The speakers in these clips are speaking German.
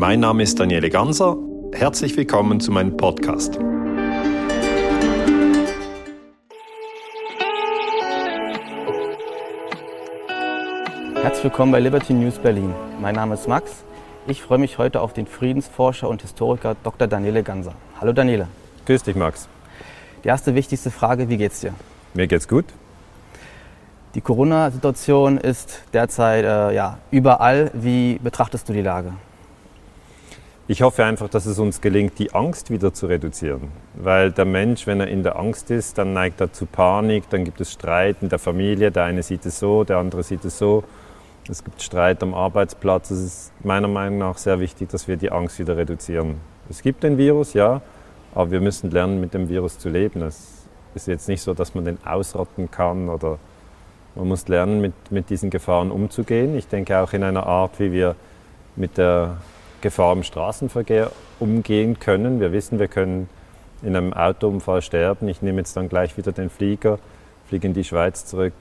Mein Name ist Daniele Ganser. Herzlich willkommen zu meinem Podcast. Herzlich willkommen bei Liberty News Berlin. Mein Name ist Max. Ich freue mich heute auf den Friedensforscher und Historiker Dr. Daniele Ganser. Hallo Daniele. Grüß dich, Max. Die erste wichtigste Frage, wie geht's dir? Mir geht's gut. Die Corona-Situation ist derzeit äh, ja, überall. Wie betrachtest du die Lage? Ich hoffe einfach, dass es uns gelingt, die Angst wieder zu reduzieren. Weil der Mensch, wenn er in der Angst ist, dann neigt er zu Panik, dann gibt es Streit in der Familie. Der eine sieht es so, der andere sieht es so. Es gibt Streit am Arbeitsplatz. Es ist meiner Meinung nach sehr wichtig, dass wir die Angst wieder reduzieren. Es gibt den Virus, ja, aber wir müssen lernen, mit dem Virus zu leben. Es ist jetzt nicht so, dass man den ausrotten kann oder man muss lernen, mit, mit diesen Gefahren umzugehen. Ich denke auch in einer Art, wie wir mit der Gefahr im Straßenverkehr umgehen können. Wir wissen, wir können in einem Autounfall sterben. Ich nehme jetzt dann gleich wieder den Flieger, fliege in die Schweiz zurück.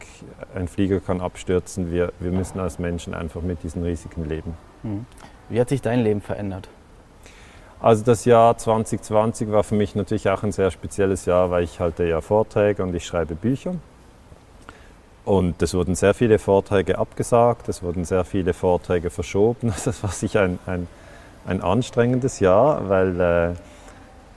Ein Flieger kann abstürzen. Wir, wir müssen als Menschen einfach mit diesen Risiken leben. Hm. Wie hat sich dein Leben verändert? Also das Jahr 2020 war für mich natürlich auch ein sehr spezielles Jahr, weil ich halte ja Vorträge und ich schreibe Bücher. Und es wurden sehr viele Vorträge abgesagt, es wurden sehr viele Vorträge verschoben. Das war sicher ein, ein, ein anstrengendes Jahr, weil äh,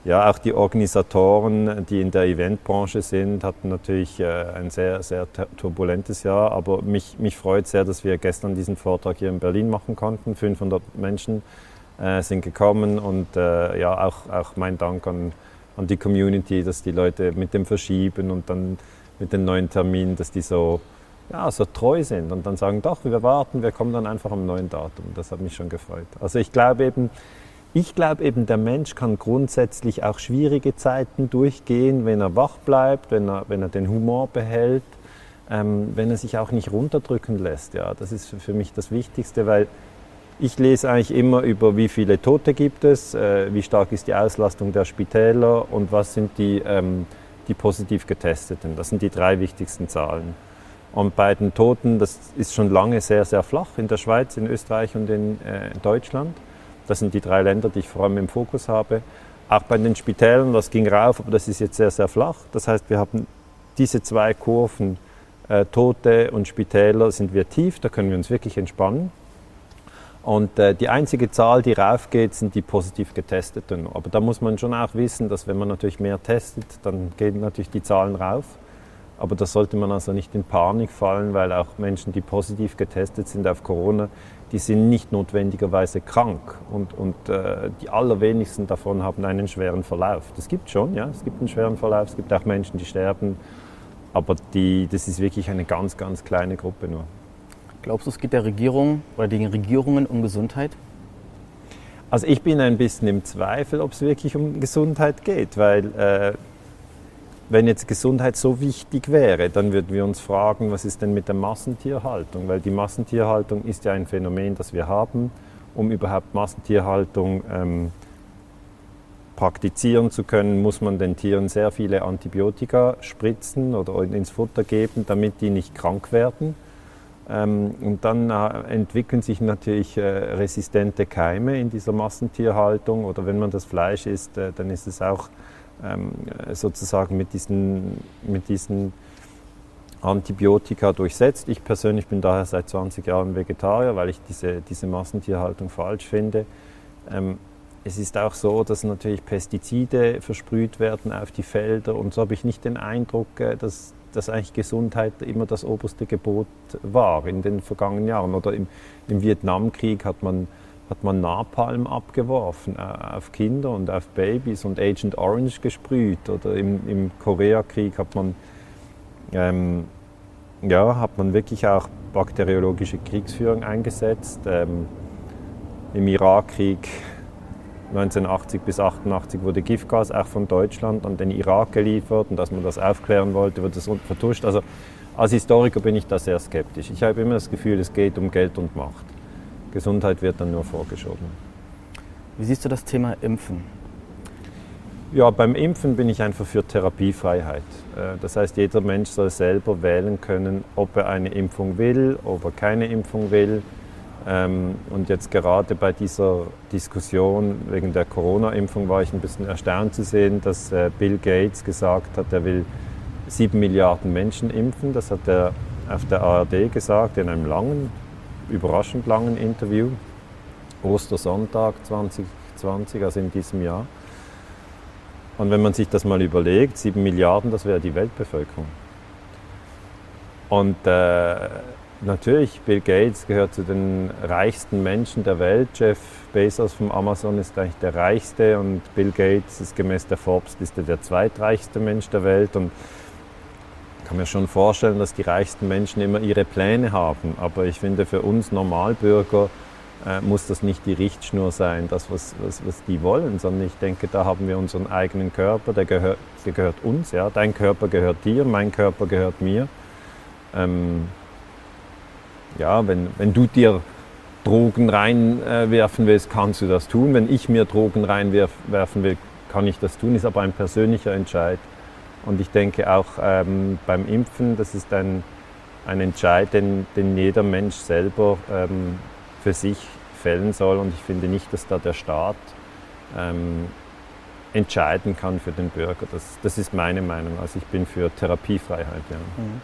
ja, auch die Organisatoren, die in der Eventbranche sind, hatten natürlich äh, ein sehr, sehr turbulentes Jahr. Aber mich, mich freut sehr, dass wir gestern diesen Vortrag hier in Berlin machen konnten. 500 Menschen äh, sind gekommen und äh, ja, auch, auch mein Dank an, an die Community, dass die Leute mit dem Verschieben und dann mit den neuen Terminen, dass die so, ja, so treu sind und dann sagen, doch, wir warten, wir kommen dann einfach am neuen Datum. Das hat mich schon gefreut. Also ich glaube eben, ich glaube eben, der Mensch kann grundsätzlich auch schwierige Zeiten durchgehen, wenn er wach bleibt, wenn er, wenn er den Humor behält, ähm, wenn er sich auch nicht runterdrücken lässt. Ja, das ist für mich das Wichtigste, weil ich lese eigentlich immer über, wie viele Tote gibt es, äh, wie stark ist die Auslastung der Spitäler und was sind die ähm, die positiv getesteten. Das sind die drei wichtigsten Zahlen. Und bei den Toten, das ist schon lange sehr, sehr flach in der Schweiz, in Österreich und in äh, Deutschland. Das sind die drei Länder, die ich vor allem im Fokus habe. Auch bei den Spitälern, das ging rauf, aber das ist jetzt sehr, sehr flach. Das heißt, wir haben diese zwei Kurven, äh, Tote und Spitäler, sind wir tief, da können wir uns wirklich entspannen. Und äh, die einzige Zahl, die raufgeht, sind die positiv getesteten. Aber da muss man schon auch wissen, dass wenn man natürlich mehr testet, dann gehen natürlich die Zahlen rauf. Aber da sollte man also nicht in Panik fallen, weil auch Menschen, die positiv getestet sind auf Corona, die sind nicht notwendigerweise krank. Und, und äh, die allerwenigsten davon haben einen schweren Verlauf. Das gibt schon, ja, es gibt einen schweren Verlauf. Es gibt auch Menschen, die sterben. Aber die, das ist wirklich eine ganz, ganz kleine Gruppe nur. Glaubst du, es geht der Regierung oder den Regierungen um Gesundheit? Also ich bin ein bisschen im Zweifel, ob es wirklich um Gesundheit geht, weil äh, wenn jetzt Gesundheit so wichtig wäre, dann würden wir uns fragen, was ist denn mit der Massentierhaltung? Weil die Massentierhaltung ist ja ein Phänomen, das wir haben. Um überhaupt Massentierhaltung ähm, praktizieren zu können, muss man den Tieren sehr viele Antibiotika spritzen oder ins Futter geben, damit die nicht krank werden. Ähm, und dann äh, entwickeln sich natürlich äh, resistente Keime in dieser Massentierhaltung oder wenn man das Fleisch isst, äh, dann ist es auch sozusagen mit diesen, mit diesen Antibiotika durchsetzt. Ich persönlich bin daher seit 20 Jahren Vegetarier, weil ich diese, diese Massentierhaltung falsch finde. Ähm, es ist auch so, dass natürlich Pestizide versprüht werden auf die Felder und so habe ich nicht den Eindruck, dass dass eigentlich Gesundheit immer das oberste Gebot war in den vergangenen Jahren. Oder im, im Vietnamkrieg hat man, hat man Napalm abgeworfen äh, auf Kinder und auf Babys und Agent Orange gesprüht. Oder im, im Koreakrieg hat man, ähm, ja, hat man wirklich auch bakteriologische Kriegsführung eingesetzt. Ähm, Im Irakkrieg 1980 bis 88 wurde Giftgas auch von Deutschland an den Irak geliefert und dass man das aufklären wollte, wird das vertuscht. Also als Historiker bin ich da sehr skeptisch. Ich habe immer das Gefühl, es geht um Geld und Macht. Gesundheit wird dann nur vorgeschoben. Wie siehst du das Thema Impfen? Ja, beim Impfen bin ich einfach für Therapiefreiheit. Äh, das heißt, jeder Mensch soll selber wählen können, ob er eine Impfung will, ob er keine Impfung will. Ähm, und jetzt gerade bei dieser Diskussion wegen der Corona-Impfung war ich ein bisschen erstaunt zu sehen, dass äh, Bill Gates gesagt hat, er will sieben Milliarden Menschen impfen. Das hat er auf der ARD gesagt in einem langen, überraschend langen Interview. Ostersonntag 2020, also in diesem Jahr. Und wenn man sich das mal überlegt, sieben Milliarden, das wäre die Weltbevölkerung. Und äh, natürlich, Bill Gates gehört zu den reichsten Menschen der Welt. Jeff Bezos vom Amazon ist eigentlich der reichste und Bill Gates ist gemäß der Forbes-Liste der zweitreichste Mensch der Welt. Und kann mir schon vorstellen, dass die reichsten Menschen immer ihre Pläne haben. Aber ich finde, für uns Normalbürger äh, muss das nicht die Richtschnur sein, das, was, was, was die wollen, sondern ich denke, da haben wir unseren eigenen Körper, der gehört, der gehört uns. Ja? Dein Körper gehört dir, mein Körper gehört mir. Ähm, ja, wenn, wenn du dir Drogen reinwerfen willst, kannst du das tun. Wenn ich mir Drogen reinwerfen will, kann ich das tun. Ist aber ein persönlicher Entscheid. Und ich denke auch ähm, beim Impfen, das ist ein, ein Entscheid, den, den jeder Mensch selber ähm, für sich fällen soll. Und ich finde nicht, dass da der Staat ähm, entscheiden kann für den Bürger. Das, das ist meine Meinung. Also ich bin für Therapiefreiheit. Ja. Mhm.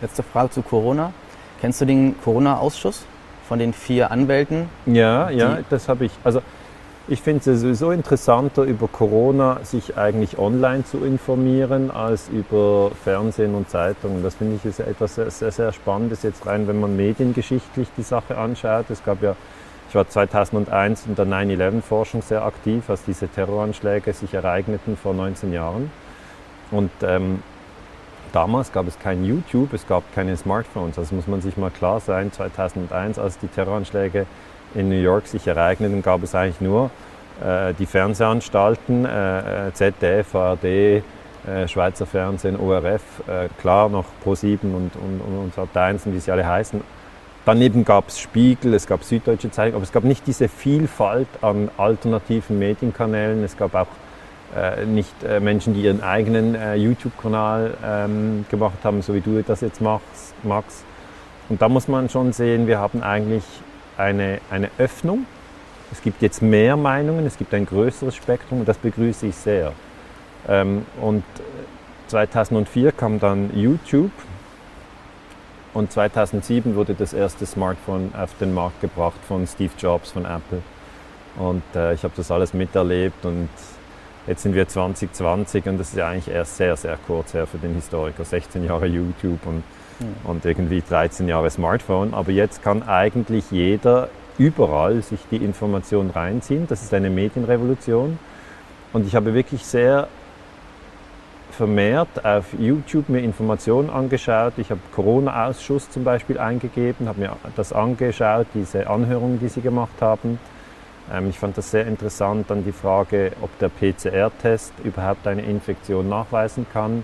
Letzte Frage zu Corona. Kennst du den Corona-Ausschuss von den vier Anwälten? Ja, ja, das habe ich. Also ich finde es sowieso interessanter, über Corona sich eigentlich online zu informieren, als über Fernsehen und Zeitungen. Das finde ich ist etwas sehr, sehr, sehr Spannendes, jetzt rein, wenn man mediengeschichtlich die Sache anschaut. Es gab ja, ich war 2001 in der 9-11-Forschung sehr aktiv, als diese Terroranschläge sich ereigneten vor 19 Jahren. Und ähm, Damals gab es kein YouTube, es gab keine Smartphones. Das muss man sich mal klar sein. 2001, als die Terroranschläge in New York sich ereigneten, gab es eigentlich nur äh, die Fernsehanstalten, äh, äh ZDF, ARD, äh, Schweizer Fernsehen, ORF, äh, klar noch Pro7 und, und, und, und 1 und wie sie alle heißen. Daneben gab es Spiegel, es gab Süddeutsche Zeitung, aber es gab nicht diese Vielfalt an alternativen Medienkanälen. Es gab auch äh, nicht äh, Menschen, die ihren eigenen äh, YouTube-Kanal ähm, gemacht haben, so wie du das jetzt machst, Max. Und da muss man schon sehen, wir haben eigentlich eine, eine Öffnung. Es gibt jetzt mehr Meinungen, es gibt ein größeres Spektrum und das begrüße ich sehr. Ähm, und 2004 kam dann YouTube und 2007 wurde das erste Smartphone auf den Markt gebracht von Steve Jobs von Apple. Und äh, ich habe das alles miterlebt und Jetzt sind wir 2020 und das ist ja eigentlich erst sehr, sehr kurz her für den Historiker. 16 Jahre YouTube und. Und irgendwie 13 Jahre Smartphone. Aber jetzt kann eigentlich jeder überall sich die Information reinziehen. Das ist eine Medienrevolution. Und ich habe wirklich sehr vermehrt auf YouTube mir Informationen angeschaut. Ich habe Corona-Ausschuss zum Beispiel eingegeben, habe mir das angeschaut, diese Anhörungen, die sie gemacht haben. Ähm, ich fand das sehr interessant, dann die Frage, ob der PCR-Test überhaupt eine Infektion nachweisen kann.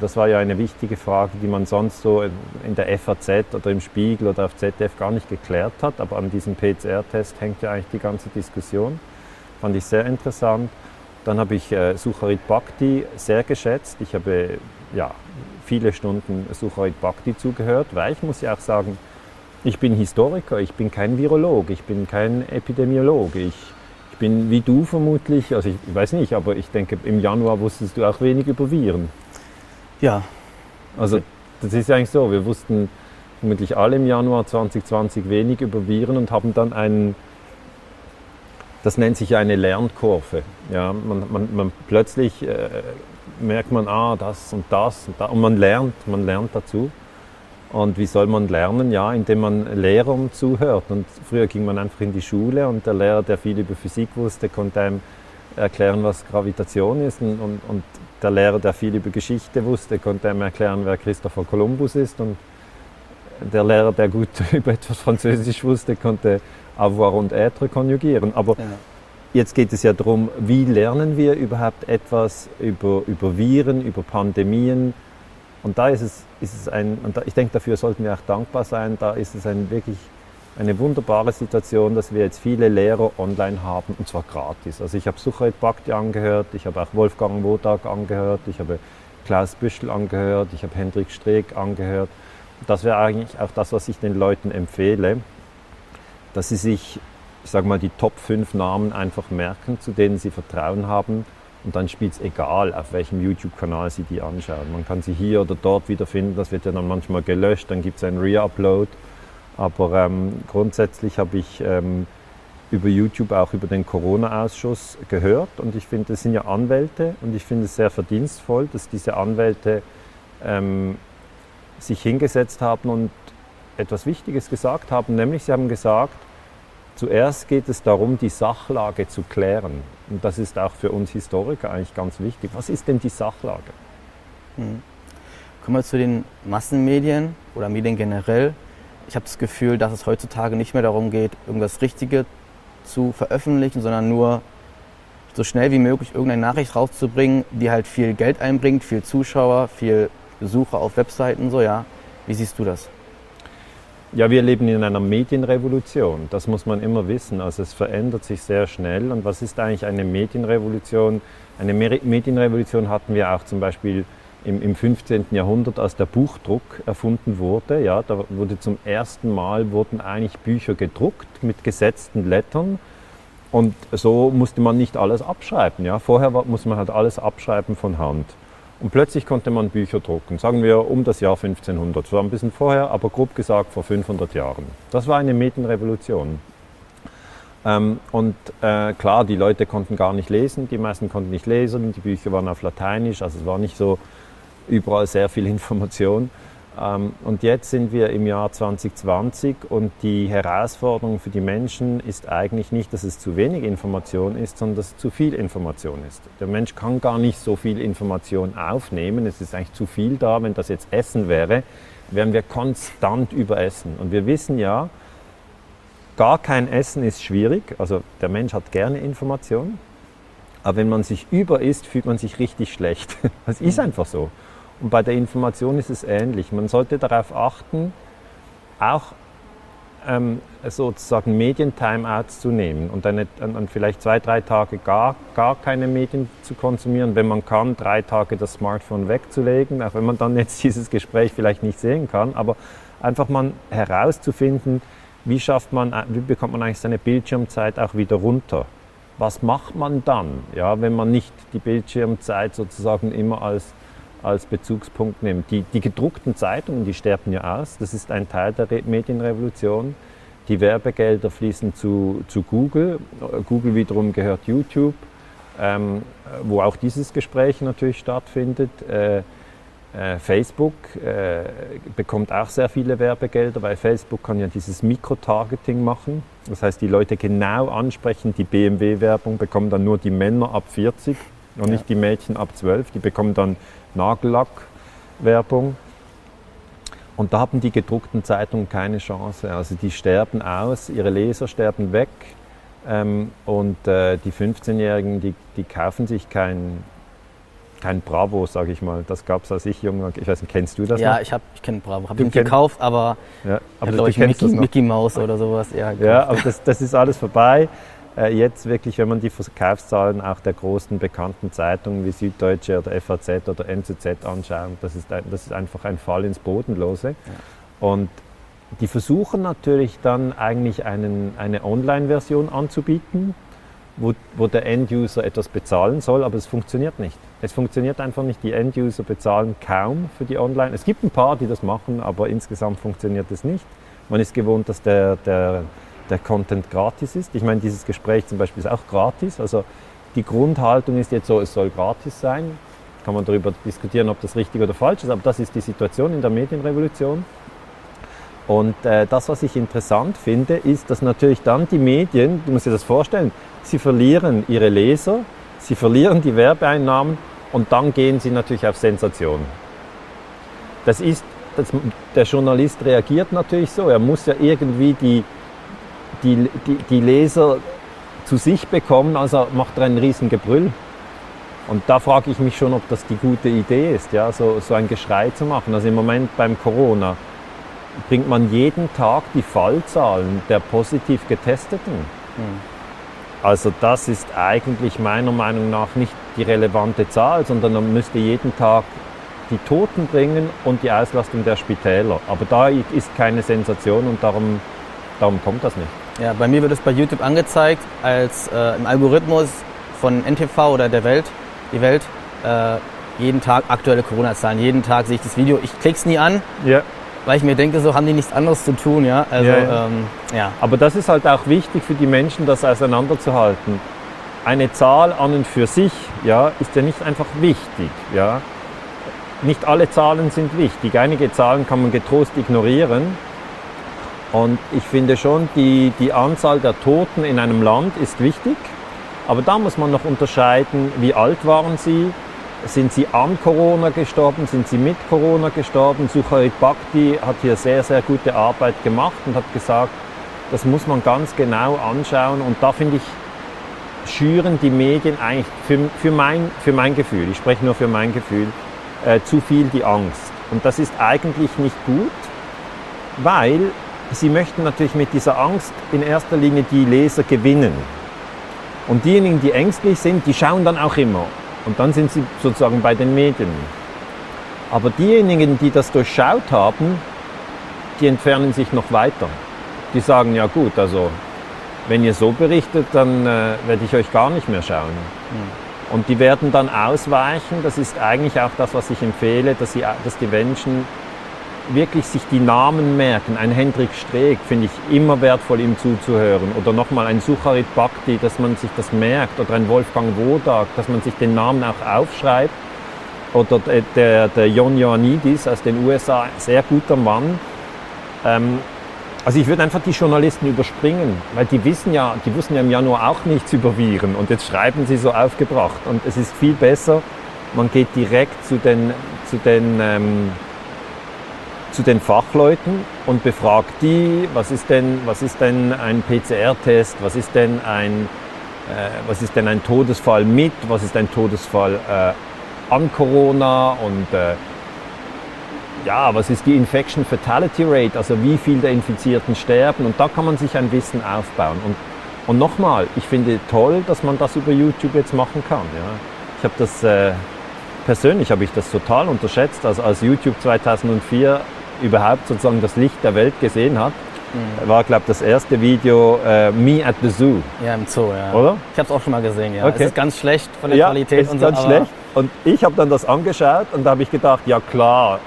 Das war ja eine wichtige Frage, die man sonst so in der FAZ oder im Spiegel oder auf ZDF gar nicht geklärt hat. Aber an diesem PCR-Test hängt ja eigentlich die ganze Diskussion. Fand ich sehr interessant. Dann habe ich äh, Sucharit Bhakti sehr geschätzt. Ich habe ja, viele Stunden Sucharit Bhakti zugehört, weil ich muss ja auch sagen, ich bin Historiker, ich bin kein Virologe, ich bin kein Epidemiologe. Ich, ich bin wie du vermutlich, also ich, ich, weiß nicht, aber ich denke, im Januar wusstest du auch wenig über Viren. Ja. Also das ist ja eigentlich so, wir wussten vermutlich alle im Januar 2020 wenig über Viren und haben dann einen, das nennt sich eine Lernkurve. Ja, man, man, man plötzlich äh, merkt man, ah, das und das und, da, und man lernt, man lernt dazu. Und wie soll man lernen? Ja, indem man Lehrern zuhört. Und früher ging man einfach in die Schule und der Lehrer, der viel über Physik wusste, konnte einem erklären, was Gravitation ist. Und, und, und der Lehrer, der viel über Geschichte wusste, konnte einem erklären, wer Christopher Columbus ist. Und der Lehrer, der gut über etwas Französisch wusste, konnte avoir und être konjugieren. Aber ja. jetzt geht es ja darum, wie lernen wir überhaupt etwas über, über Viren, über Pandemien, und da ist es, ist es ein, und da, ich denke, dafür sollten wir auch dankbar sein, da ist es ein wirklich eine wunderbare Situation, dass wir jetzt viele Lehrer online haben und zwar gratis. Also ich habe Suchait Bhakti angehört, ich habe auch Wolfgang Wodak angehört, ich habe Klaus Büschel angehört, ich habe Hendrik Streeck angehört. Das wäre eigentlich auch das, was ich den Leuten empfehle. dass sie sich, ich sage mal, die Top 5 Namen einfach merken, zu denen sie Vertrauen haben. Und dann spielt es egal, auf welchem YouTube-Kanal Sie die anschauen. Man kann sie hier oder dort wiederfinden. Das wird ja dann manchmal gelöscht, dann gibt es einen Re-Upload. Aber ähm, grundsätzlich habe ich ähm, über YouTube auch über den Corona-Ausschuss gehört und ich finde, das sind ja Anwälte und ich finde es sehr verdienstvoll, dass diese Anwälte ähm, sich hingesetzt haben und etwas Wichtiges gesagt haben, nämlich sie haben gesagt, zuerst geht es darum, die Sachlage zu klären. Und das ist auch für uns Historiker eigentlich ganz wichtig. Was ist denn die Sachlage? Hm. Kommen wir zu den Massenmedien oder Medien generell. Ich habe das Gefühl, dass es heutzutage nicht mehr darum geht, irgendwas Richtige zu veröffentlichen, sondern nur so schnell wie möglich irgendeine Nachricht rauszubringen, die halt viel Geld einbringt, viel Zuschauer, viel Besucher auf Webseiten, so ja. Wie siehst du das? Ja, wir leben in einer Medienrevolution. Das muss man immer wissen. Also es verändert sich sehr schnell. Und was ist eigentlich eine Medienrevolution? Eine Medienrevolution hatten wir auch zum Beispiel im, im 15. Jahrhundert, als der Buchdruck erfunden wurde. Ja, da wurde zum ersten Mal wurden eigentlich Bücher gedruckt mit gesetzten Lettern. Und so musste man nicht alles abschreiben. Ja. Vorher musste man halt alles abschreiben von Hand. Und plötzlich konnte man Bücher drucken, sagen wir um das Jahr 1500. Das war ein bisschen vorher, aber grob gesagt vor 500 Jahren. Das war eine Medienrevolution. Ähm, und äh, klar, die Leute konnten gar nicht lesen, die meisten konnten nicht lesen, die Bücher waren auf Lateinisch, also es war nicht so überall sehr viel Information. Ähm, und jetzt sind wir im Jahr 2020 und die Herausforderung für die Menschen ist eigentlich nicht, dass es zu wenig Information ist, sondern dass es zu viel Information ist. Der Mensch kann gar nicht so viel Information aufnehmen. Es ist eigentlich zu viel da. Wenn das jetzt Essen wäre, wären wir konstant überessen. Und wir wissen ja, gar kein Essen ist schwierig. Also der Mensch hat gerne Information. Aber wenn man sich überisst, fühlt man sich richtig schlecht. Das ist einfach so. Und bei der Information ist es ähnlich. Man sollte darauf achten, auch ähm, sozusagen Medien-Timeouts zu nehmen und dann, dann, vielleicht zwei, drei Tage gar, gar keine Medien zu konsumieren, wenn man kann, drei Tage das Smartphone wegzulegen, auch wenn man dann jetzt dieses Gespräch vielleicht nicht sehen kann, aber einfach mal herauszufinden, wie schafft man, wie bekommt man eigentlich seine Bildschirmzeit auch wieder runter? Was macht man dann, ja, wenn man nicht die Bildschirmzeit sozusagen immer als als Bezugspunkt nehmen. Die, die gedruckten Zeitungen, die sterben ja aus. Das ist ein Teil der Medienrevolution. Die Werbegelder fließen zu, zu Google. Google wiederum gehört YouTube, ähm, wo auch dieses Gespräch natürlich stattfindet. Äh, äh, Facebook äh, bekommt auch sehr viele Werbegelder, weil Facebook kann ja dieses Mikrotargeting machen. Das heißt, die Leute genau ansprechen. Die BMW-Werbung bekommen dann nur die Männer ab 40 und ja. nicht die Mädchen ab 12. Die bekommen dann Nagellackwerbung. Und da haben die gedruckten Zeitungen keine Chance. Also die sterben aus, ihre Leser sterben weg. Ähm, und äh, die 15-Jährigen, die, die kaufen sich kein, kein Bravo, sage ich mal. Das gab es, als ich jung war. Ich weiß nicht, kennst du das Ja, noch? ich, ich kenne Bravo. Habe ich nicht gekauft, aber, ja, aber ja, ich, Mickey, Mickey Mouse oder sowas. Ja, ja aber das, das ist alles vorbei. Äh, jetzt wirklich, wenn man die Verkaufszahlen auch der großen bekannten Zeitungen wie Süddeutsche oder FAZ oder NZZ anschaut, das ist, ein, das ist einfach ein Fall ins Bodenlose. Ja. Und die versuchen natürlich dann eigentlich einen, eine Online-Version anzubieten, wo, wo der End-User etwas bezahlen soll, aber es funktioniert nicht. Es funktioniert einfach nicht. Die End-User bezahlen kaum für die Online. Es gibt ein paar, die das machen, aber insgesamt funktioniert es nicht. Man ist gewohnt, dass der, der der Content gratis ist. Ich meine, dieses Gespräch zum Beispiel ist auch gratis. Also die Grundhaltung ist jetzt so, es soll gratis sein. Kann man darüber diskutieren, ob das richtig oder falsch ist, aber das ist die Situation in der Medienrevolution. Und äh, das, was ich interessant finde, ist, dass natürlich dann die Medien, du musst dir das vorstellen, sie verlieren ihre Leser, sie verlieren die Werbeeinnahmen und dann gehen sie natürlich auf Sensation. Das ist, das, der Journalist reagiert natürlich so, er muss ja irgendwie die, die, die, die Leser zu sich bekommen, also macht er ein Riesengebrüll. Und da frage ich mich schon, ob das die gute Idee ist, ja, so, so ein Geschrei zu machen. Also im Moment beim Corona bringt man jeden Tag die Fallzahlen der positiv Getesteten. Mhm. Also das ist eigentlich meiner Meinung nach nicht die relevante Zahl, sondern man müsste jeden Tag die Toten bringen und die Auslastung der Spitäler. Aber da ist keine Sensation und darum, darum kommt das nicht. Ja, bei mir wird es bei YouTube angezeigt als äh, im Algorithmus von NTV oder der Welt, die Welt, äh, jeden Tag aktuelle Corona-Zahlen. Jeden Tag sehe ich das Video. Ich klicke es nie an, Ja. weil ich mir denke, so haben die nichts anderes zu tun. Ja, also Ja, ja. Ähm, ja. Aber das ist halt auch wichtig für die Menschen, das auseinanderzuhalten. Eine Zahl an und für sich ja, ist ja nicht einfach wichtig. Ja. Nicht alle Zahlen sind wichtig. Einige Zahlen kann man getrost ignorieren. Und ich finde schon, die, die Anzahl der Toten in einem Land ist wichtig. Aber da muss man noch unterscheiden, wie alt waren sie, sind sie an Corona gestorben, sind sie mit Corona gestorben. Sucharit Bhakti hat hier sehr, sehr gute Arbeit gemacht und hat gesagt, das muss man ganz genau anschauen. Und da finde ich, schüren die Medien eigentlich für, für, mein, für mein Gefühl, ich spreche nur für mein Gefühl, äh, zu viel die Angst. Und das ist eigentlich nicht gut, weil sie möchten natürlich mit dieser Angst in erster Linie die Leser gewinnen. Und diejenigen, die ängstlich sind, die schauen dann auch immer. Und dann sind sie sozusagen bei den Medien. Aber diejenigen, die das durchschaut haben, die entfernen sich noch weiter. Die sagen, ja gut, also wenn ihr so berichtet, dann äh, werde ich euch gar nicht mehr schauen. Und die werden dann ausweichen. Das ist eigentlich auch das, was ich empfehle, dass, sie, dass die Menschen wirklich sich die Namen merken. Ein Hendrik Streeck finde ich immer wertvoll, ihm zuzuhören. Oder nochmal ein Sucharit Bhakti, dass man sich das merkt. Oder ein Wolfgang Wodak, dass man sich den Namen auch aufschreibt. Oder der, der, Jon Ioannidis aus den USA, sehr guter Mann. Ähm, also ich würde einfach die Journalisten überspringen, weil die wissen ja, die wussten ja im Januar auch nichts über Viren und jetzt schreiben sie so aufgebracht. Und es ist viel besser, man geht direkt zu den, zu den, ähm, zu den Fachleuten und befragt die, was ist denn, was ist denn ein PCR-Test, was ist denn ein, äh, was ist denn ein Todesfall mit, was ist ein Todesfall äh, an Corona und äh, ja, was ist die Infection Fatality Rate, also wie viel der Infizierten sterben und da kann man sich ein Wissen aufbauen. Und, und nochmal, ich finde toll, dass man das über YouTube jetzt machen kann. Ja. Ich habe das, äh, persönlich habe ich das total unterschätzt, also als YouTube 2004 überhaupt sozusagen das Licht der Welt gesehen hat, war, glaube ich, das erste Video äh, Me at the Zoo. Ja, im Zoo, ja. Oder? Ich habe es auch schon mal gesehen, ja. Okay. Es ist ganz schlecht von der ja, Qualität ist und so. ganz schlecht. Und ich habe dann das angeschaut und da habe ich gedacht, ja klar,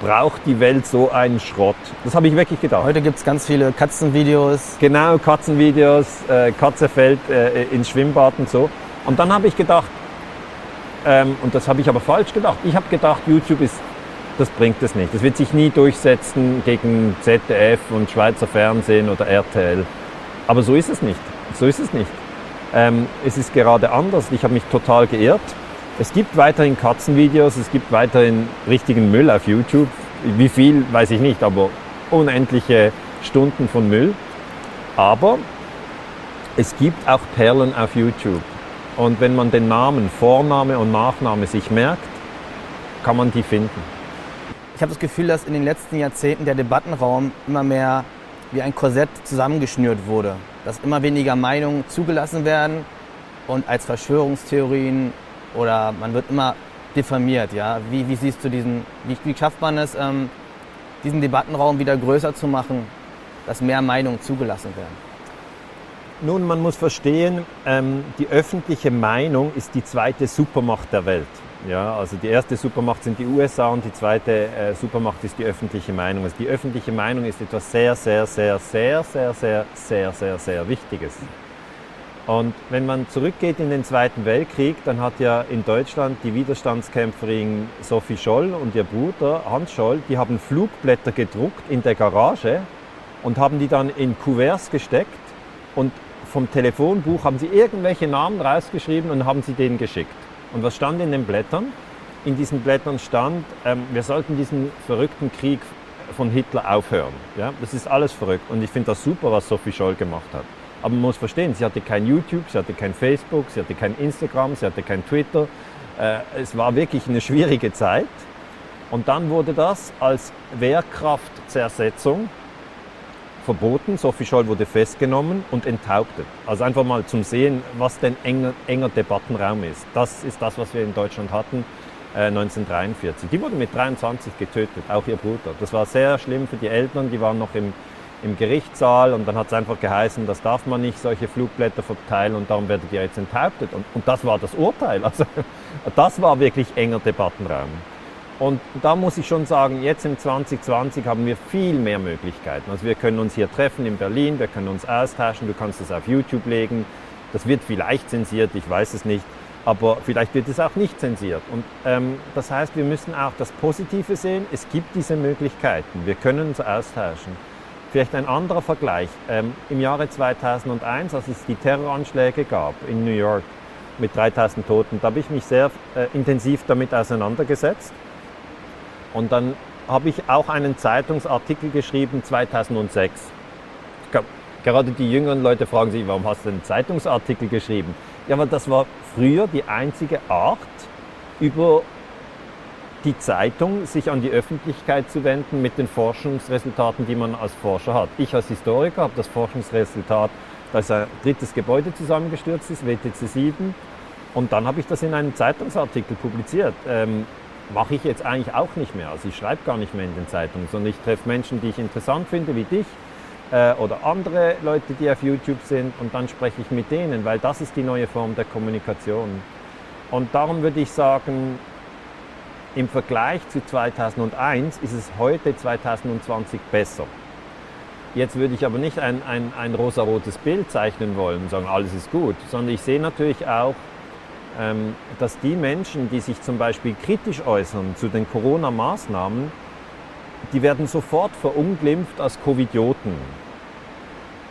braucht die Welt so einen Schrott? Das habe ich wirklich gedacht. Heute gibt es ganz viele Katzenvideos. Genau, Katzenvideos, äh, Katze fällt äh, ins Schwimmbad und so. Und dann habe ich gedacht, ähm, und das habe ich aber falsch gedacht, ich habe gedacht, YouTube ist, das bringt es nicht. Das wird sich nie durchsetzen gegen ZDF und Schweizer Fernsehen oder RTL. Aber so ist es nicht. So ist es nicht. Ähm, es ist gerade anders. Ich habe mich total geirrt. Es gibt weiterhin Katzenvideos, es gibt weiterhin richtigen Müll auf YouTube. Wie viel, weiß ich nicht, aber unendliche Stunden von Müll. Aber es gibt auch Perlen auf YouTube. Und wenn man den Namen, Vorname und Nachname sich merkt, kann man die finden. Ich habe das Gefühl, dass in den letzten Jahrzehnten der Debattenraum immer mehr wie ein Korsett zusammengeschnürt wurde. Dass immer weniger Meinungen zugelassen werden und als Verschwörungstheorien oder man wird immer diffamiert. Ja? Wie, wie siehst du diesen, wie, wie schafft man es, ähm, diesen Debattenraum wieder größer zu machen, dass mehr Meinungen zugelassen werden? Nun, man muss verstehen, ähm, die öffentliche Meinung ist die zweite Supermacht der Welt. Ja, also die erste Supermacht sind die USA und die zweite äh, Supermacht ist die öffentliche Meinung. Also die öffentliche Meinung ist etwas sehr, sehr, sehr, sehr, sehr, sehr, sehr, sehr, sehr Wichtiges. Und wenn man zurückgeht in den Zweiten Weltkrieg, dann hat ja in Deutschland die Widerstandskämpferin Sophie Scholl und ihr Bruder Hans Scholl, die haben Flugblätter gedruckt in der Garage und haben die dann in Kuverts gesteckt und vom Telefonbuch haben sie irgendwelche Namen rausgeschrieben und haben sie denen geschickt. Und was stand in den Blättern? In diesen Blättern stand, ähm, wir sollten diesen verrückten Krieg von Hitler aufhören. Ja? Das ist alles verrückt und ich finde das super, was Sophie Scholl gemacht hat. Aber man muss verstehen, sie hatte kein YouTube, sie hatte kein Facebook, sie hatte kein Instagram, sie hatte kein Twitter. Äh, es war wirklich eine schwierige Zeit. Und dann wurde das als Wehrkraftzersetzung verboten. Sophie Scholl wurde festgenommen und enthauptet. Also einfach mal zum Sehen, was denn enger, enger Debattenraum ist. Das ist das, was wir in Deutschland hatten äh, 1943. Die wurde mit 23 getötet, auch ihr Bruder. Das war sehr schlimm für die Eltern, die waren noch im, im Gerichtssaal und dann hat es einfach geheißen, das darf man nicht, solche Flugblätter verteilen und darum werdet ihr jetzt enthauptet. Und, und das war das Urteil. Also das war wirklich enger Debattenraum. Und da muss ich schon sagen, jetzt im 2020 haben wir viel mehr Möglichkeiten. Also wir können uns hier treffen in Berlin, wir können uns austauschen, du kannst es auf YouTube legen. Das wird vielleicht zensiert, ich weiß es nicht, aber vielleicht wird es auch nicht zensiert. Und ähm, das heißt, wir müssen auch das Positive sehen. Es gibt diese Möglichkeiten, wir können uns austauschen. Vielleicht ein anderer Vergleich. Ähm, Im Jahre 2001, als es die Terroranschläge gab in New York mit 3000 Toten, da habe ich mich sehr äh, intensiv damit auseinandergesetzt. Und dann habe ich auch einen Zeitungsartikel geschrieben 2006. Gerade die jüngeren Leute fragen sich, warum hast du einen Zeitungsartikel geschrieben? Ja, aber das war früher die einzige Art, über die Zeitung sich an die Öffentlichkeit zu wenden mit den Forschungsresultaten, die man als Forscher hat. Ich als Historiker habe das Forschungsresultat, dass ein drittes Gebäude zusammengestürzt ist, WTC 7, und dann habe ich das in einem Zeitungsartikel publiziert. Ähm, Mache ich jetzt eigentlich auch nicht mehr. Also ich schreibe gar nicht mehr in den Zeitungen, sondern ich treffe Menschen, die ich interessant finde, wie dich äh, oder andere Leute, die auf YouTube sind, und dann spreche ich mit denen, weil das ist die neue Form der Kommunikation. Und darum würde ich sagen, im Vergleich zu 2001 ist es heute 2020 besser. Jetzt würde ich aber nicht ein, ein, ein rosarotes Bild zeichnen wollen und sagen, alles ist gut, sondern ich sehe natürlich auch, dass die Menschen, die sich zum Beispiel kritisch äußern zu den Corona-Maßnahmen, die werden sofort verunglimpft als Covidioten.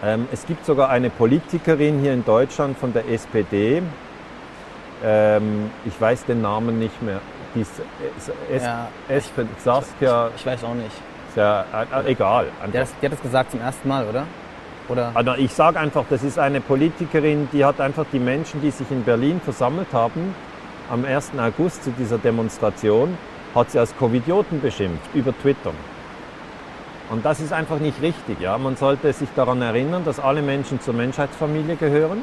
Ähm, es gibt sogar eine Politikerin hier in Deutschland von der SPD, ähm, ich weiß den Namen nicht mehr, die ist, es, ja, es, Saskia. Ich, ich, weiß auch nicht. Ja, äh, egal. Der, die hat das gesagt zum ersten Mal, oder? Oder? Also ich sage einfach, das ist eine Politikerin, die hat einfach die Menschen, die sich in Berlin versammelt haben, am 1. August zu dieser Demonstration, hat sie als Covidioten beschimpft über Twitter. Und das ist einfach nicht richtig. Ja? Man sollte sich daran erinnern, dass alle Menschen zur Menschheitsfamilie gehören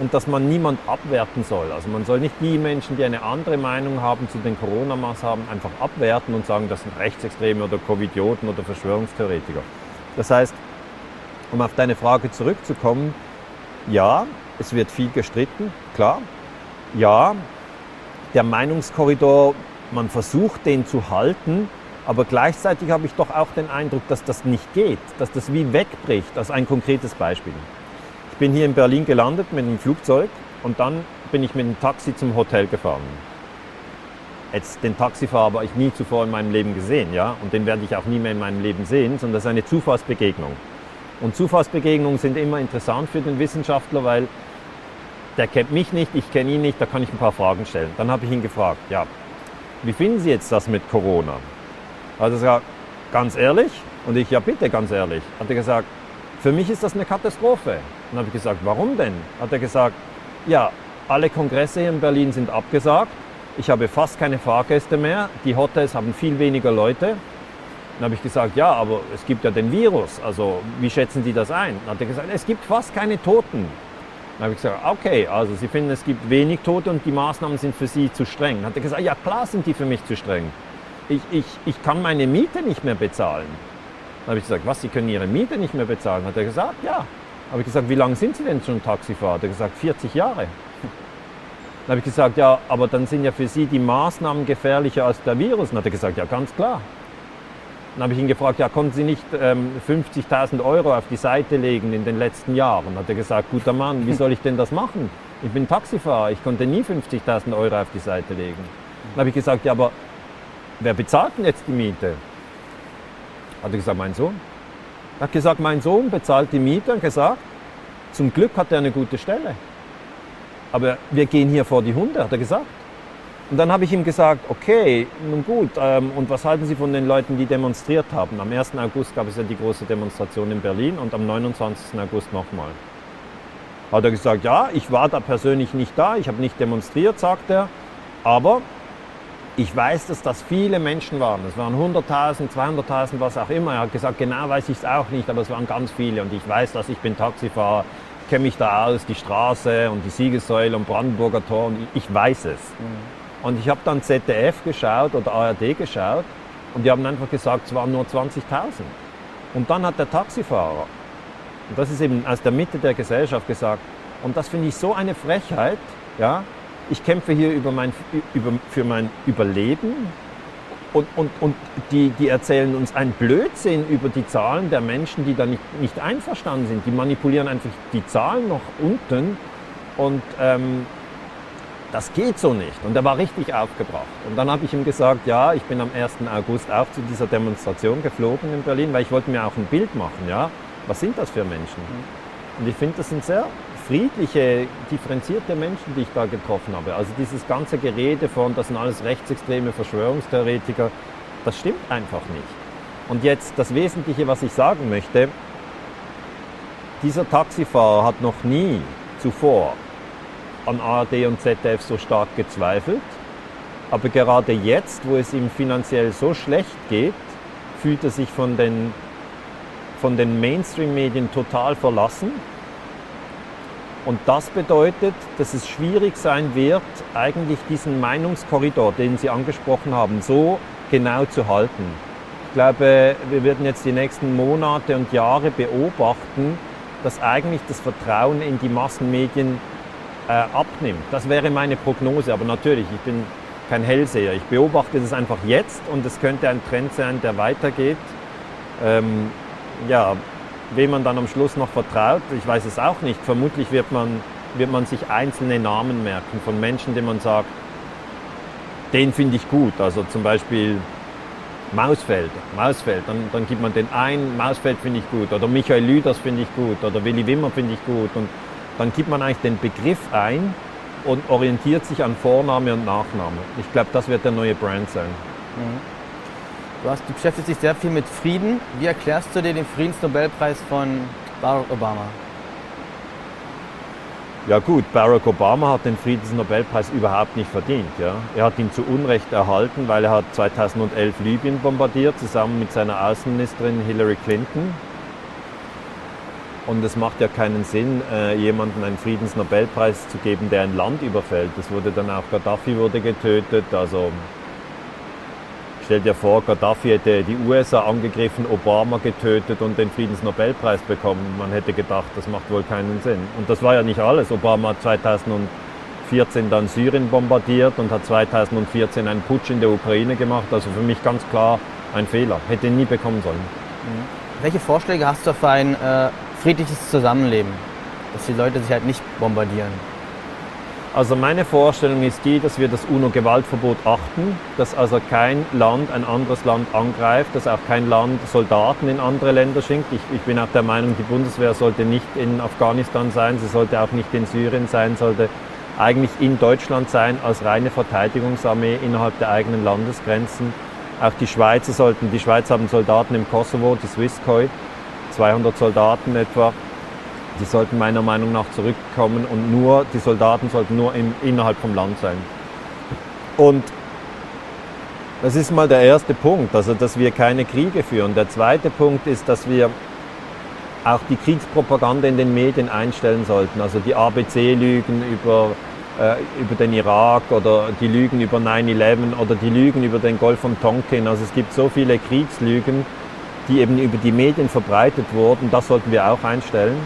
und dass man niemand abwerten soll. Also man soll nicht die Menschen, die eine andere Meinung haben zu den Corona-Maßnahmen, einfach abwerten und sagen, das sind Rechtsextreme oder Covidioten oder Verschwörungstheoretiker. Das heißt, um auf deine Frage zurückzukommen, ja, es wird viel gestritten, klar. Ja, der Meinungskorridor, man versucht den zu halten, aber gleichzeitig habe ich doch auch den Eindruck, dass das nicht geht, dass das wie wegbricht. Ist ein konkretes Beispiel. Ich bin hier in Berlin gelandet mit einem Flugzeug und dann bin ich mit dem Taxi zum Hotel gefahren. Jetzt den Taxifahrer habe ich nie zuvor in meinem Leben gesehen, ja, und den werde ich auch nie mehr in meinem Leben sehen, sondern das ist eine Zufallsbegegnung. Und Zufallsbegegnungen sind immer interessant für den Wissenschaftler, weil der kennt mich nicht, ich kenne ihn nicht, da kann ich ein paar Fragen stellen. Dann habe ich ihn gefragt, ja, wie finden Sie jetzt das mit Corona? Hat er gesagt, ganz ehrlich? Und ich, ja bitte, ganz ehrlich. Hat er gesagt, für mich ist das eine Katastrophe. Dann habe ich gesagt, warum denn? Hat er gesagt, ja, alle Kongresse hier in Berlin sind abgesagt. Ich habe fast keine Fahrgäste mehr. Die Hotels haben viel weniger Leute. Dann habe ich gesagt, ja, aber es gibt ja den Virus. Also wie schätzen Sie das ein? Dann hat er gesagt, es gibt fast keine Toten. Dann habe ich gesagt, okay, also Sie finden, es gibt wenig Tote und die Maßnahmen sind für Sie zu streng. Dann hat er gesagt, ja klar sind die für mich zu streng. Ich, ich, ich kann meine Miete nicht mehr bezahlen. Dann habe ich gesagt, was, Sie können Ihre Miete nicht mehr bezahlen? Dann Hat er gesagt, ja habe ich gesagt, wie lange sind Sie denn schon Taxifahrer? Hat er gesagt, 40 Jahre. Dann habe ich gesagt, ja, aber dann sind ja für Sie die Maßnahmen gefährlicher als der Virus. Dann hat er gesagt, ja, ganz klar. Dann habe ich ihn gefragt, ja, konnten Sie nicht ähm, 50.000 Euro auf die Seite legen in den letzten Jahren? Dann Hat er gesagt, guter Mann, wie soll ich denn das machen? Ich bin Taxifahrer, ich konnte nie 50.000 Euro auf die Seite legen. Dann habe ich gesagt, ja, aber wer bezahlt denn jetzt die Miete? Hat er gesagt, mein Sohn. Er hat gesagt, mein Sohn bezahlt die Miete und gesagt, zum Glück hat er eine gute Stelle. Aber wir gehen hier vor die Hunde, hat er gesagt. Und dann habe ich ihm gesagt, okay, nun gut, ähm, und was halten Sie von den Leuten, die demonstriert haben? Am 1. August gab es ja die große Demonstration in Berlin und am 29. August nochmal. Hat er gesagt, ja, ich war da persönlich nicht da, ich habe nicht demonstriert, sagt er, aber ich weiß, dass das viele Menschen waren. Es waren 100.000, 200.000, was auch immer. Er hat gesagt, genau weiß ich es auch nicht, aber es waren ganz viele. Und ich weiß, dass ich bin Taxifahrer, kenne mich da aus, die Straße und die Siegessäule und Brandenburger Tor und ich, ich weiß es. Mhm. Und ich habe dann ZDF geschaut oder ARD geschaut und die haben einfach gesagt, es waren nur 20.000. Und dann hat der Taxifahrer, und das ist eben aus der Mitte der Gesellschaft gesagt, und das finde ich so eine Frechheit, ja, ich kämpfe hier über mein, über, für mein Überleben und, und, und die, die erzählen uns einen Blödsinn über die Zahlen der Menschen, die da nicht, nicht einverstanden sind. Die manipulieren einfach die Zahlen noch unten und ähm, das geht so nicht. Und er war richtig aufgebracht. Und dann habe ich ihm gesagt, ja, ich bin am 1. August auch zu dieser Demonstration geflogen in Berlin, weil ich wollte mir auch ein Bild machen. Ja? Was sind das für Menschen? Und ich finde, das sind sehr friedliche, differenzierte Menschen, die ich da getroffen habe. Also dieses ganze Gerede von, das sind alles rechtsextreme Verschwörungstheoretiker, das stimmt einfach nicht. Und jetzt das Wesentliche, was ich sagen möchte, dieser Taxifahrer hat noch nie zuvor an ARD und ZDF so stark gezweifelt. Aber gerade jetzt, wo es ihm finanziell so schlecht geht, fühlt er sich von den, von den Mainstream-Medien total verlassen. Und das bedeutet, dass es schwierig sein wird, eigentlich diesen Meinungskorridor, den Sie angesprochen haben, so genau zu halten. Ich glaube, wir werden jetzt die nächsten Monate und Jahre beobachten, dass eigentlich das Vertrauen in die Massenmedien äh, abnimmt. Das wäre meine Prognose. Aber natürlich, ich bin kein Hellseher. Ich beobachte das einfach jetzt und es könnte ein Trend sein, der weitergeht. Ähm, ja, wem man dann am Schluss noch vertraut, ich weiß es auch nicht. Vermutlich wird man, wird man sich einzelne Namen merken von Menschen, denen man sagt, den finde ich gut. Also zum Beispiel Mausfeld, Mausfeld, dann, dann gibt man den ein, Mausfeld finde ich gut. Oder Michael Lüders finde ich gut. Oder Willy Wimmer finde ich gut. Und dann gibt man eigentlich den Begriff ein und orientiert sich an Vorname und Nachname. Ich glaube, das wird der neue Brand sein. Mhm. Du, hast, du beschäftigst dich sehr viel mit Frieden. Wie erklärst du dir den Friedensnobelpreis von Barack Obama? Ja gut, Barack Obama hat den Friedensnobelpreis überhaupt nicht verdient. Ja. Er hat ihn zu Unrecht erhalten, weil er hat 2011 Libyen bombardiert, zusammen mit seiner Außenministerin Hillary Clinton. Und es macht ja keinen Sinn, äh, jemandem einen Friedensnobelpreis zu geben, der ein Land überfällt. Das wurde dann auch, Gaddafi wurde getötet. Also stell dir vor, Gaddafi hätte die USA angegriffen, Obama getötet und den Friedensnobelpreis bekommen. Man hätte gedacht, das macht wohl keinen Sinn. Und das war ja nicht alles. Obama hat 2014 dann Syrien bombardiert und hat 2014 einen Putsch in der Ukraine gemacht. Also für mich ganz klar ein Fehler. Hätte ihn nie bekommen sollen. Mhm. Welche Vorschläge hast du für ein äh, friedliches Zusammenleben, dass die Leute sich halt nicht bombardieren. Also meine Vorstellung ist die, dass wir das UNO-Gewaltverbot achten, dass also kein Land ein anderes Land angreift, dass auch kein Land Soldaten in andere Länder schickt. Ich, ich bin auch der Meinung, die Bundeswehr sollte nicht in Afghanistan sein, sie sollte auch nicht in Syrien sein, sollte eigentlich in Deutschland sein als reine Verteidigungsarmee innerhalb der eigenen Landesgrenzen. Auch die Schweizer sollten, die Schweiz haben Soldaten im Kosovo, die Swisscoi. 200 Soldaten etwa. Die sollten meiner Meinung nach zurückkommen und nur, die Soldaten sollten nur im, innerhalb vom Land sein. Und das ist mal der erste Punkt, also dass wir keine Kriege führen. Der zweite Punkt ist, dass wir auch die Kriegspropaganda in den Medien einstellen sollten. Also die ABC-Lügen über, äh, über den Irak oder die Lügen über 9-11 oder die Lügen über den Golf von Tonkin. Also es gibt so viele Kriegslügen, die eben über die Medien verbreitet wurden, das sollten wir auch einstellen.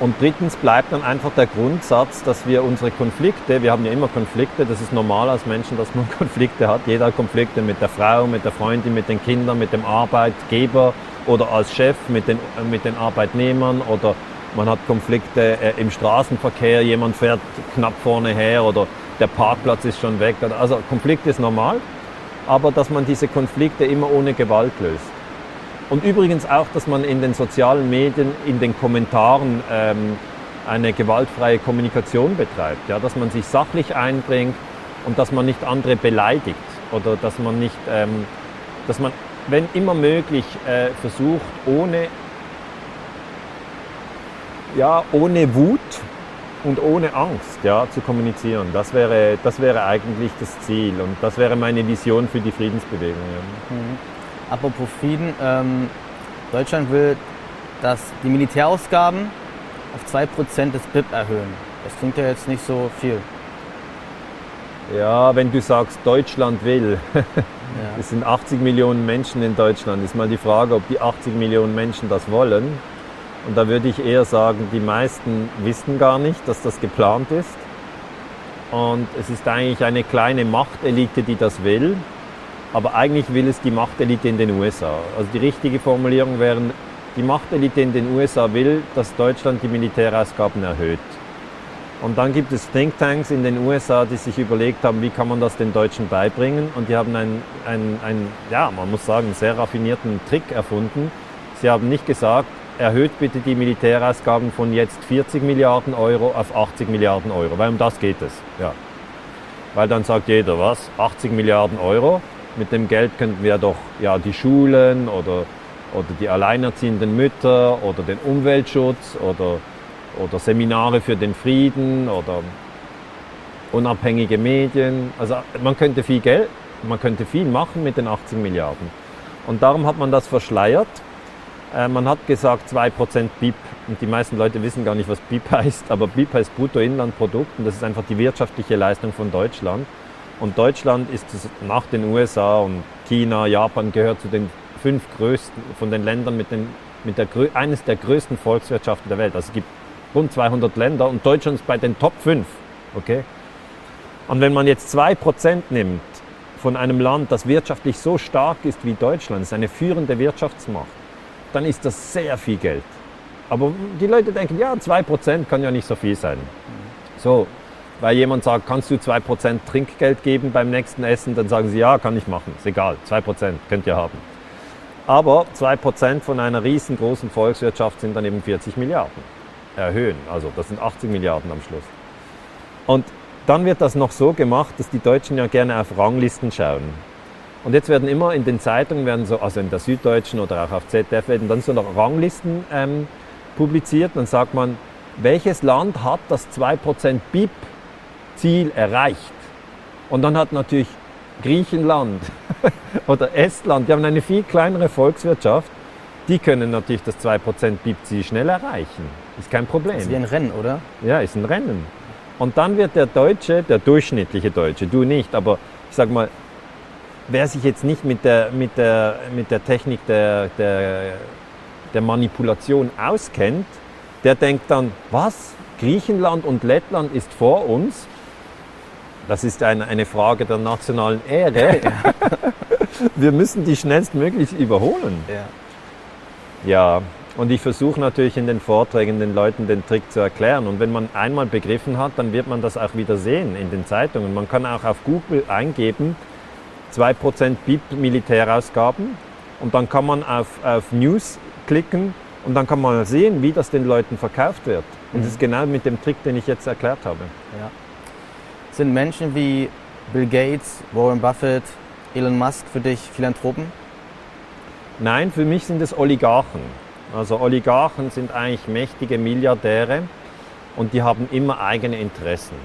Und drittens bleibt dann einfach der Grundsatz, dass wir unsere Konflikte, wir haben ja immer Konflikte, das ist normal als Menschen, dass man Konflikte hat. Jeder hat Konflikte mit der Frau, mit der Freundin, mit den Kindern, mit dem Arbeitgeber oder als Chef mit den, mit den Arbeitnehmern oder man hat Konflikte äh, im Straßenverkehr, jemand fährt knapp vorne her oder der Parkplatz ist schon weg. Also Konflikt ist normal aber dass man diese Konflikte immer ohne Gewalt löst. Und übrigens auch, dass man in den sozialen Medien, in den Kommentaren ähm, eine gewaltfreie Kommunikation betreibt, ja, dass man sich sachlich einbringt und dass man nicht andere beleidigt oder dass man nicht, ähm, dass man, wenn immer möglich, äh, versucht, ohne, ja, ohne Wut und ohne Angst ja, zu kommunizieren. Das wäre, das wäre eigentlich das Ziel und das wäre meine Vision für die Friedensbewegung. Ja. Mhm. Apropos Frieden, ähm, Deutschland will dass die Militärausgaben auf 2% des BIP erhöhen. Das klingt ja jetzt nicht so viel. Ja, wenn du sagst, Deutschland will. Es sind 80 Millionen Menschen in Deutschland. Ist mal die Frage, ob die 80 Millionen Menschen das wollen. Und da würde ich eher sagen, die meisten wissen gar nicht, dass das geplant ist. Und es ist eigentlich eine kleine Machtelite, die das will. Aber eigentlich will es die Machtelite in den USA. Also die richtige Formulierung wäre, die Machtelite in den USA will, dass Deutschland die Militärausgaben erhöht. Und dann gibt es Thinktanks in den USA, die sich überlegt haben, wie kann man das den Deutschen beibringen. Und die haben einen, ja, man muss sagen, sehr raffinierten Trick erfunden. Sie haben nicht gesagt, erhöht bitte die Militärausgaben von jetzt 40 Milliarden Euro auf 80 Milliarden Euro, weil um das geht es. Ja. Weil dann sagt jeder, was, 80 Milliarden Euro, mit dem Geld könnten wir doch ja, die Schulen oder, oder die alleinerziehenden Mütter oder den Umweltschutz oder oder Seminare für den Frieden oder unabhängige Medien. Also man könnte viel Geld, man könnte viel machen mit den 18 Milliarden. Und darum hat man das verschleiert. Äh, man hat gesagt 2% BIP und die meisten Leute wissen gar nicht, was BIP heißt, aber BIP heißt Bruttoinlandprodukt und das ist einfach die wirtschaftliche Leistung von Deutschland. Und Deutschland ist nach den USA und China, Japan gehört zu den fünf größten, von den Ländern mit, den, mit der, eines der größten Volkswirtschaften der Welt. Also es gibt rund 200 Länder und Deutschland ist bei den Top 5. Okay? Und wenn man jetzt 2% nimmt von einem Land, das wirtschaftlich so stark ist wie Deutschland, ist eine führende Wirtschaftsmacht, dann ist das sehr viel Geld. Aber die Leute denken, ja, 2% kann ja nicht so viel sein. So, weil jemand sagt, kannst du 2% Trinkgeld geben beim nächsten Essen, dann sagen sie, ja, kann ich machen, ist egal, 2% könnt ihr haben. Aber 2% von einer riesengroßen Volkswirtschaft sind dann eben 40 Milliarden erhöhen. Also das sind 80 Milliarden am Schluss. Und dann wird das noch so gemacht, dass die Deutschen ja gerne auf Ranglisten schauen. Und jetzt werden immer in den Zeitungen, werden so, also in der Süddeutschen oder auch auf ZDF, werden dann so noch Ranglisten ähm, publiziert. Dann sagt man, welches Land hat das 2% BIP-Ziel erreicht? Und dann hat natürlich Griechenland oder Estland, die haben eine viel kleinere Volkswirtschaft, die können natürlich das 2% BIP-Ziel schnell erreichen. Ist kein Problem. Das ist wie ein Rennen, oder? Ja, ist ein Rennen. Und dann wird der Deutsche, der durchschnittliche Deutsche, du nicht, aber ich sag mal, wer sich jetzt nicht mit der, mit der, mit der Technik der, der, der Manipulation auskennt, der denkt dann, was? Griechenland und Lettland ist vor uns? Das ist eine, eine Frage der nationalen Ehre. Wir müssen die schnellstmöglich überholen. Ja. Ja, und ich versuche natürlich in den Vorträgen den Leuten den Trick zu erklären. Und wenn man einmal begriffen hat, dann wird man das auch wieder sehen in den Zeitungen. Man kann auch auf Google eingeben, 2% BIP Militärausgaben. Und dann kann man auf, auf News klicken und dann kann man sehen, wie das den Leuten verkauft wird. Und mhm. das ist genau mit dem Trick, den ich jetzt erklärt habe. Ja. Sind Menschen wie Bill Gates, Warren Buffett, Elon Musk für dich Philanthropen? Nein, für mich sind es Oligarchen. Also Oligarchen sind eigentlich mächtige Milliardäre und die haben immer eigene Interessen.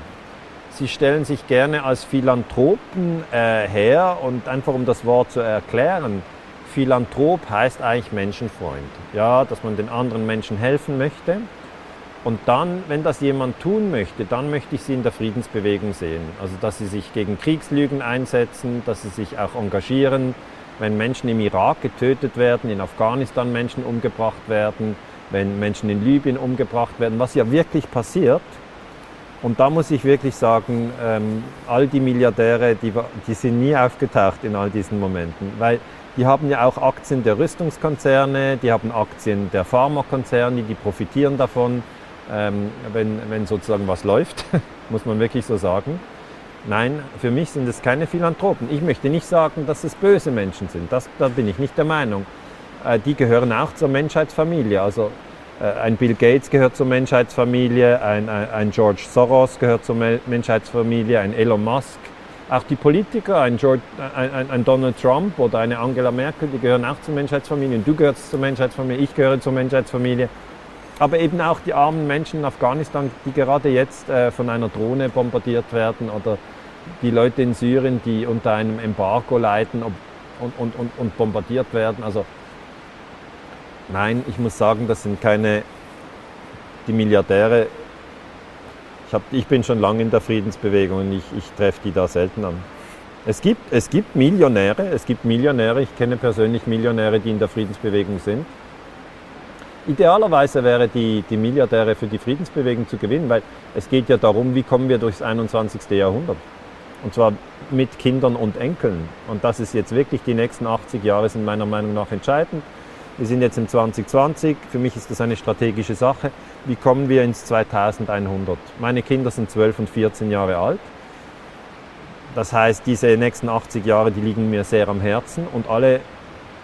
Sie stellen sich gerne als Philanthropen äh, her und einfach um das Wort zu erklären, Philanthrop heißt eigentlich Menschenfreund. Ja, dass man den anderen Menschen helfen möchte. Und dann, wenn das jemand tun möchte, dann möchte ich sie in der Friedensbewegung sehen. Also, dass sie sich gegen Kriegslügen einsetzen, dass sie sich auch engagieren, wenn Menschen im Irak getötet werden, in Afghanistan Menschen umgebracht werden, wenn Menschen in Libyen umgebracht werden, was ja wirklich passiert. Und da muss ich wirklich sagen, ähm, all die Milliardäre, die, die sind nie aufgetaucht in all diesen Momenten, weil die haben ja auch Aktien der Rüstungskonzerne, die haben Aktien der Pharmakonzerne, die profitieren davon, ähm, wenn, wenn sozusagen was läuft, muss man wirklich so sagen. Nein, für mich sind es keine Philanthropen. Ich möchte nicht sagen, dass es böse Menschen sind. Das, da bin ich nicht der Meinung. Äh, die gehören auch zur Menschheitsfamilie. Also ein Bill Gates gehört zur Menschheitsfamilie, ein, ein, George Soros gehört zur Menschheitsfamilie, ein Elon Musk. Auch die Politiker, ein, George, ein, Donald Trump oder eine Angela Merkel, die gehören auch zur Menschheitsfamilie. Und du gehörst zur Menschheitsfamilie, ich gehöre zur Menschheitsfamilie. Aber eben auch die armen Menschen in Afghanistan, die gerade jetzt äh, von einer Drohne bombardiert werden oder die Leute in Syrien, die unter einem Embargo leiden und, und, und, und bombardiert werden. Also nein, ich muss sagen, das sind keine, die Milliardäre. Ich, hab, ich bin schon lange in der Friedensbewegung und ich, ich treffe die da selten an. Es gibt, es gibt Millionäre, es gibt Millionäre, ich kenne persönlich Millionäre, die in der Friedensbewegung sind. Idealerweise wäre die, die Milliardäre für die Friedensbewegung zu gewinnen, weil es geht ja darum, wie kommen wir durchs 21. Jahrhundert. Und zwar mit Kindern und Enkeln. Und das ist jetzt wirklich die nächsten 80 Jahre sind meiner Meinung nach entscheidend. Wir sind jetzt im 2020, für mich ist das eine strategische Sache. Wie kommen wir ins 2100? Meine Kinder sind 12 und 14 Jahre alt. Das heißt, diese nächsten 80 Jahre, die liegen mir sehr am Herzen und alle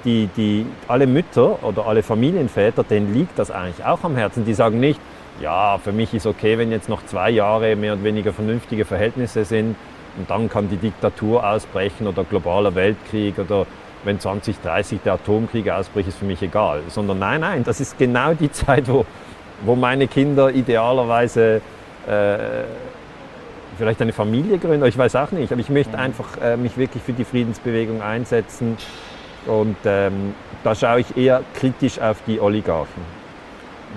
die, die, alle Mütter oder alle Familienväter, denen liegt das eigentlich auch am Herzen. Die sagen nicht, ja, für mich ist okay, wenn jetzt noch zwei Jahre mehr oder weniger vernünftige Verhältnisse sind und dann kann die Diktatur ausbrechen oder globaler Weltkrieg oder wenn 2030 der Atomkrieg ausbricht, ist für mich egal. Sondern nein, nein, das ist genau die Zeit, wo, wo meine Kinder idealerweise äh, vielleicht eine Familie gründen, ich weiß auch nicht, aber ich möchte einfach äh, mich wirklich für die Friedensbewegung einsetzen und ähm, da schaue ich eher kritisch auf die Oligarchen.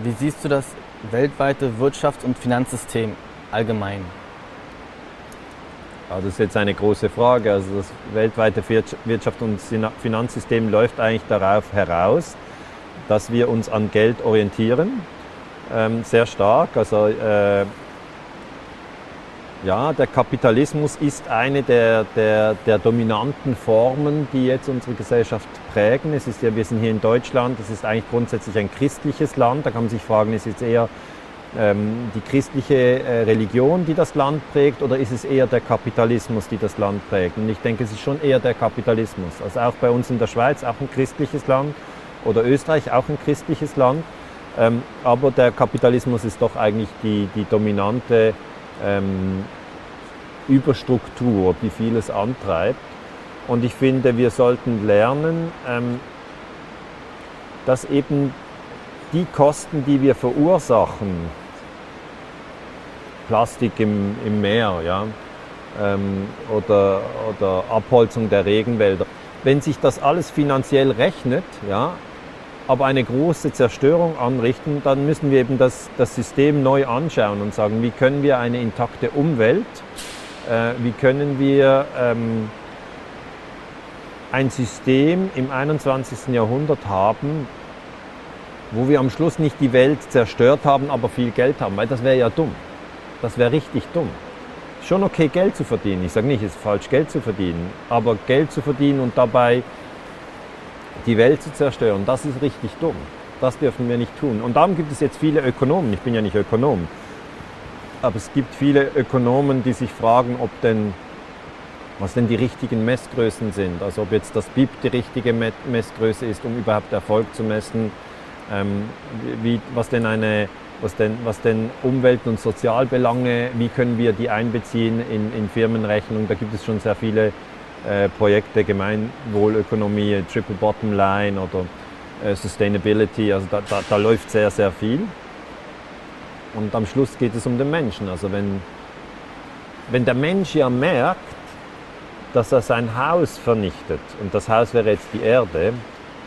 Wie siehst du das weltweite Wirtschafts- und Finanzsystem allgemein? Ja, das ist jetzt eine große Frage. Also das weltweite Wirtschafts- und Finanzsystem läuft eigentlich darauf heraus, dass wir uns an Geld orientieren, ähm, sehr stark. Also äh, ja, der Kapitalismus ist eine der, der, der, dominanten Formen, die jetzt unsere Gesellschaft prägen. Es ist ja, wir sind hier in Deutschland, das ist eigentlich grundsätzlich ein christliches Land. Da kann man sich fragen, ist es eher die christliche äh, Religion, die das Land prägt, oder ist es eher der Kapitalismus, die das Land prägt? Und ich denke, es ist schon eher der Kapitalismus. Also auch bei uns in der Schweiz, auch ein christliches Land, oder Österreich, auch ein christliches Land. Ähm, aber der Kapitalismus ist doch eigentlich die, die dominante ähm, Überstruktur, die vieles antreibt. Und ich finde, wir sollten lernen, ähm, dass eben die Kosten, die wir verursachen, Plastik im, im Meer ja, ähm, oder, oder Abholzung der Regenwälder, wenn sich das alles finanziell rechnet, ja, aber eine große Zerstörung anrichten, dann müssen wir eben das, das System neu anschauen und sagen, wie können wir eine intakte Umwelt, äh, wie können wir ähm, ein System im 21. Jahrhundert haben, wo wir am Schluss nicht die Welt zerstört haben, aber viel Geld haben, weil das wäre ja dumm. Das wäre richtig dumm. Schon okay, Geld zu verdienen. Ich sage nicht, es ist falsch, Geld zu verdienen, aber Geld zu verdienen und dabei die Welt zu zerstören, das ist richtig dumm. Das dürfen wir nicht tun. Und darum gibt es jetzt viele Ökonomen, ich bin ja nicht Ökonom, aber es gibt viele Ökonomen, die sich fragen, ob denn, was denn die richtigen Messgrößen sind. Also ob jetzt das BIP die richtige Messgröße ist, um überhaupt Erfolg zu messen. Ähm, wie, was denn eine was denn, was denn Umwelt- und Sozialbelange, wie können wir die einbeziehen in, in Firmenrechnung. Da gibt es schon sehr viele äh, Projekte, Gemeinwohlökonomie, Triple Bottom Line oder äh, Sustainability. Also da, da, da, läuft sehr, sehr viel. Und am Schluss geht es um den Menschen. Also wenn, wenn der Mensch ja merkt, dass er sein Haus vernichtet, und das Haus wäre jetzt die Erde,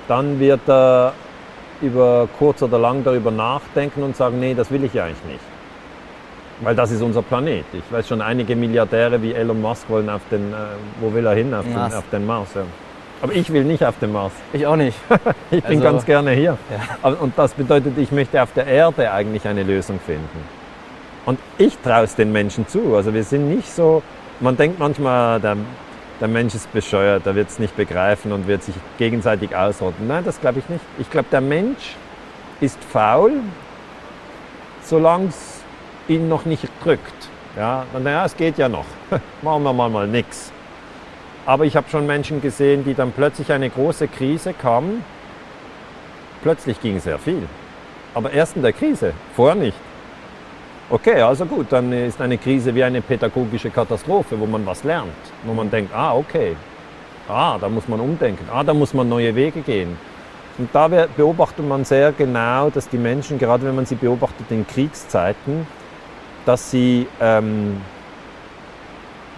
dann wird er über kurz oder lang darüber nachdenken und sagen, nee, das will ich ja eigentlich nicht. Weil das ist unser Planet. Ich weiß schon, einige Milliardäre wie Elon Musk wollen auf den, äh, wo will er hin? Auf, den, auf den, Mars. Ja. Aber ich will nicht auf den Mars. Ich auch nicht. ich bin also, ganz gerne hier. Ja. Und das bedeutet, ich möchte auf der Erde eigentlich eine Lösung finden. Und ich traue es den Menschen zu. Also wir sind nicht so, man denkt manchmal, der, der Mensch ist bescheuert, der wird es nicht begreifen und wird sich gegenseitig ausrotten. Nein, das glaube ich nicht. Ich glaube, der Mensch ist faul, solange es ihn noch nicht drückt. Ja, naja, es geht ja noch. Machen wir mal, mal nichts. Aber ich habe schon Menschen gesehen, die dann plötzlich eine große Krise kam. Plötzlich ging sehr viel. Aber erst in der Krise, vorher nicht. Okay, also gut, dann ist eine Krise wie eine pädagogische Katastrophe, wo man was lernt, wo man denkt, ah, okay, ah, da muss man umdenken, ah, da muss man neue Wege gehen. Und da beobachtet man sehr genau, dass die Menschen, gerade wenn man sie beobachtet in Kriegszeiten, dass sie, ähm,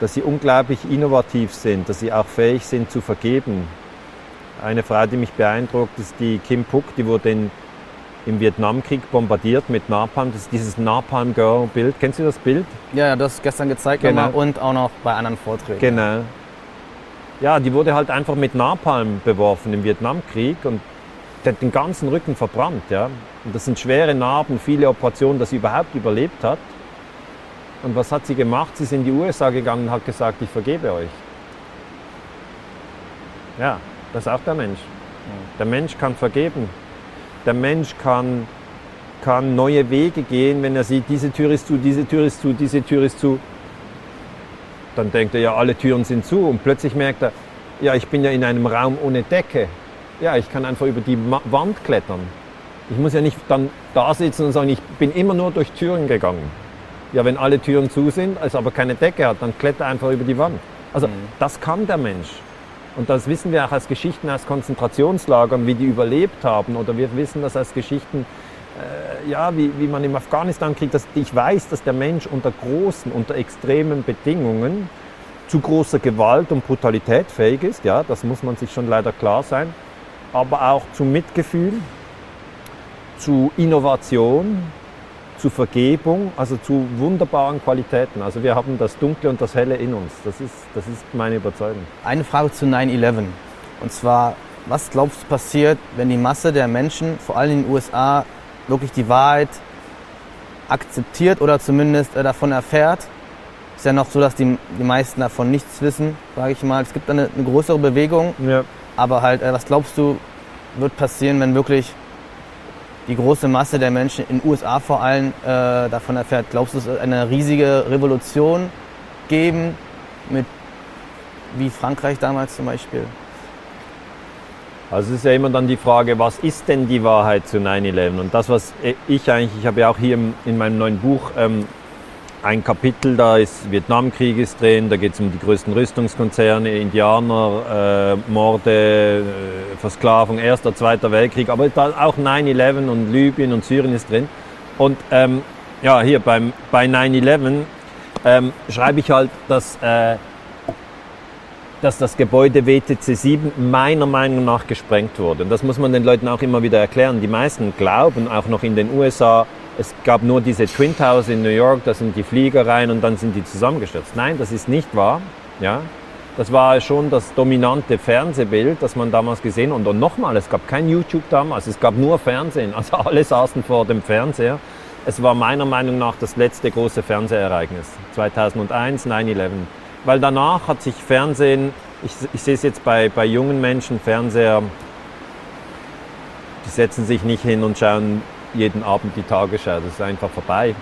dass sie unglaublich innovativ sind, dass sie auch fähig sind zu vergeben. Eine Frau, die mich beeindruckt, ist die Kim Puk, die wurde in, im Vietnamkrieg bombardiert mit Napalm. Das ist dieses Napalm Girl Bild. Kennst du das Bild? Ja, das gestern gezeigt genau. und auch noch bei anderen Vorträgen. Genau. ja, die wurde halt einfach mit Napalm beworfen im Vietnamkrieg und der hat den ganzen Rücken verbrannt. Ja. Und das sind schwere Narben, viele Operationen, dass sie überhaupt überlebt hat. Und was hat sie gemacht? Sie ist in die USA gegangen und hat gesagt, ich vergebe euch. Ja, das ist auch der Mensch. Der Mensch kann vergeben. Der Mensch kann, kann neue Wege gehen, wenn er sieht, diese Tür ist zu, diese Tür ist zu, diese Tür ist zu. Dann denkt er, ja, alle Türen sind zu. Und plötzlich merkt er, ja, ich bin ja in einem Raum ohne Decke. Ja, ich kann einfach über die Wand klettern. Ich muss ja nicht dann da sitzen und sagen, ich bin immer nur durch Türen gegangen. Ja, wenn alle Türen zu sind, also aber keine Decke hat, dann kletter einfach über die Wand. Also mhm. das kann der Mensch. Und das wissen wir auch als Geschichten aus Konzentrationslagern, wie die überlebt haben. Oder wir wissen das als Geschichten, äh, ja, wie, wie man im Afghanistan-Krieg, dass ich weiß, dass der Mensch unter großen, unter extremen Bedingungen zu großer Gewalt und Brutalität fähig ist. Ja, das muss man sich schon leider klar sein. Aber auch zu Mitgefühl, zu Innovation, zu Vergebung, also zu wunderbaren Qualitäten. Also wir haben das Dunkle und das Helle in uns. Das ist, das ist meine Überzeugung. Eine Frage zu 9-11. Und zwar, was glaubst du passiert, wenn die Masse der Menschen, vor allem in den USA, wirklich die Wahrheit akzeptiert oder zumindest äh, davon erfährt? Ist ja noch so, dass die, die meisten davon nichts wissen, sage ich mal. Es gibt eine, eine größere Bewegung. Ja. Aber halt, äh, was glaubst du, wird passieren, wenn wirklich die große Masse der Menschen in den USA vor allem äh, davon erfährt. Glaubst du, es wird eine riesige Revolution geben, mit, wie Frankreich damals zum Beispiel? Also es ist ja immer dann die Frage, was ist denn die Wahrheit zu 9-11? Und das, was ich eigentlich, ich habe ja auch hier in meinem neuen Buch ähm, ein Kapitel, da ist Vietnamkrieg ist drin, da geht es um die größten Rüstungskonzerne, Indianer, äh, Morde, äh, Versklavung, Erster, Zweiter Weltkrieg, aber da auch 9-11 und Libyen und Syrien ist drin. Und ähm, ja, hier beim, bei 9-11 ähm, schreibe ich halt, dass, äh, dass das Gebäude WTC 7 meiner Meinung nach gesprengt wurde. Und das muss man den Leuten auch immer wieder erklären. Die meisten glauben auch noch in den USA, es gab nur diese Twin Towers in New York, da sind die Flieger rein und dann sind die zusammengestürzt. Nein, das ist nicht wahr. Ja? Das war schon das dominante Fernsehbild, das man damals gesehen hat. Und nochmal, es gab kein YouTube damals, es gab nur Fernsehen. Also alle saßen vor dem Fernseher. Es war meiner Meinung nach das letzte große Fernsehereignis. 2001, 9-11. Weil danach hat sich Fernsehen, ich, ich sehe es jetzt bei, bei jungen Menschen, Fernseher, die setzen sich nicht hin und schauen jeden Abend die Tagesschau. Das ist einfach vorbei.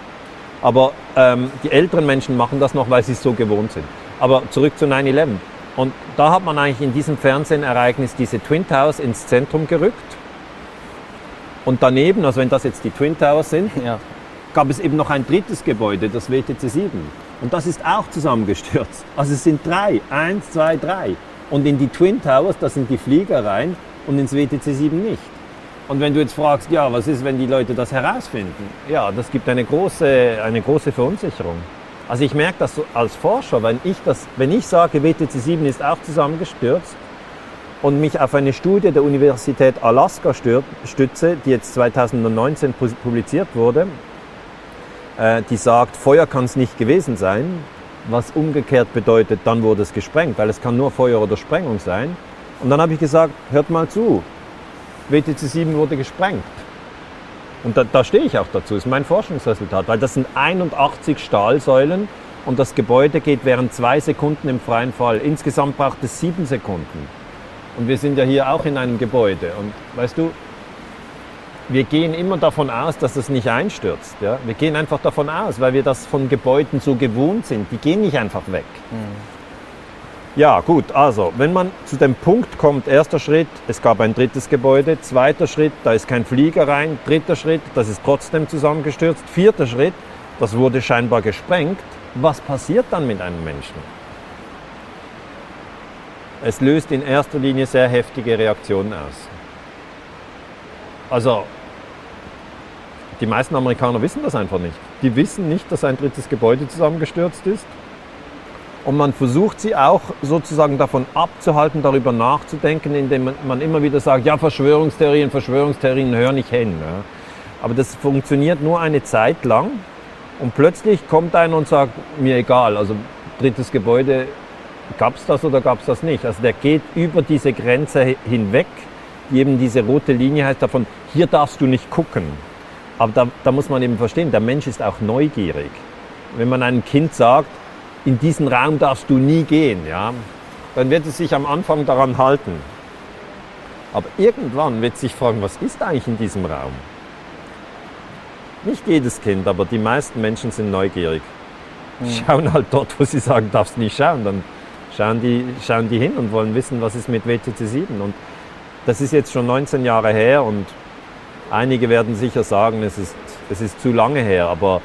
Aber ähm, die älteren Menschen machen das noch, weil sie es so gewohnt sind. Aber zurück zu 9-11. Und da hat man eigentlich in diesem Fernsehereignis diese Twin Towers ins Zentrum gerückt. Und daneben, also wenn das jetzt die Twin Towers sind, ja. gab es eben noch ein drittes Gebäude, das WTC 7. Und das ist auch zusammengestürzt. Also es sind drei. Eins, zwei, drei. Und in die Twin Towers, da sind die Flieger rein und ins WTC 7 nicht. Und wenn du jetzt fragst, ja, was ist, wenn die Leute das herausfinden? Ja, das gibt eine große, eine große Verunsicherung. Also ich merke das als Forscher, wenn ich, das, wenn ich sage, WTC 7 ist auch zusammengestürzt und mich auf eine Studie der Universität Alaska stütze, die jetzt 2019 publiziert wurde, äh, die sagt, Feuer kann es nicht gewesen sein, was umgekehrt bedeutet, dann wurde es gesprengt, weil es kann nur Feuer oder Sprengung sein. Und dann habe ich gesagt, hört mal zu, WTC 7 wurde gesprengt. Und da, da stehe ich auch dazu, ist mein Forschungsresultat, weil das sind 81 Stahlsäulen und das Gebäude geht während zwei Sekunden im freien Fall. Insgesamt braucht es sieben Sekunden. Und wir sind ja hier auch in einem Gebäude. Und weißt du, wir gehen immer davon aus, dass es nicht einstürzt. Ja? Wir gehen einfach davon aus, weil wir das von Gebäuden so gewohnt sind. Die gehen nicht einfach weg. Mhm. Ja, gut, also, wenn man zu dem Punkt kommt, erster Schritt, es gab ein drittes Gebäude, zweiter Schritt, da ist kein Flieger rein, dritter Schritt, das ist trotzdem zusammengestürzt, vierter Schritt, das wurde scheinbar gesprengt. Was passiert dann mit einem Menschen? Es löst in erster Linie sehr heftige Reaktionen aus. Also, die meisten Amerikaner wissen das einfach nicht. Die wissen nicht, dass ein drittes Gebäude zusammengestürzt ist. Und man versucht sie auch sozusagen davon abzuhalten, darüber nachzudenken, indem man immer wieder sagt, ja, Verschwörungstheorien, Verschwörungstheorien hören nicht hin. Ja. Aber das funktioniert nur eine Zeit lang und plötzlich kommt einer und sagt, mir egal, also drittes Gebäude gab es das oder gab es das nicht? Also der geht über diese Grenze hinweg, die eben diese rote Linie heißt davon, hier darfst du nicht gucken. Aber da, da muss man eben verstehen, der Mensch ist auch neugierig. Wenn man einem Kind sagt, in diesen Raum darfst du nie gehen, ja, dann wird es sich am Anfang daran halten. Aber irgendwann wird es sich fragen, was ist eigentlich in diesem Raum? Nicht jedes Kind, aber die meisten Menschen sind neugierig. Mhm. Schauen halt dort, wo sie sagen, darfst nicht schauen. Dann schauen die, schauen die hin und wollen wissen, was ist mit WTC 7. Und das ist jetzt schon 19 Jahre her und einige werden sicher sagen, es ist, es ist zu lange her, aber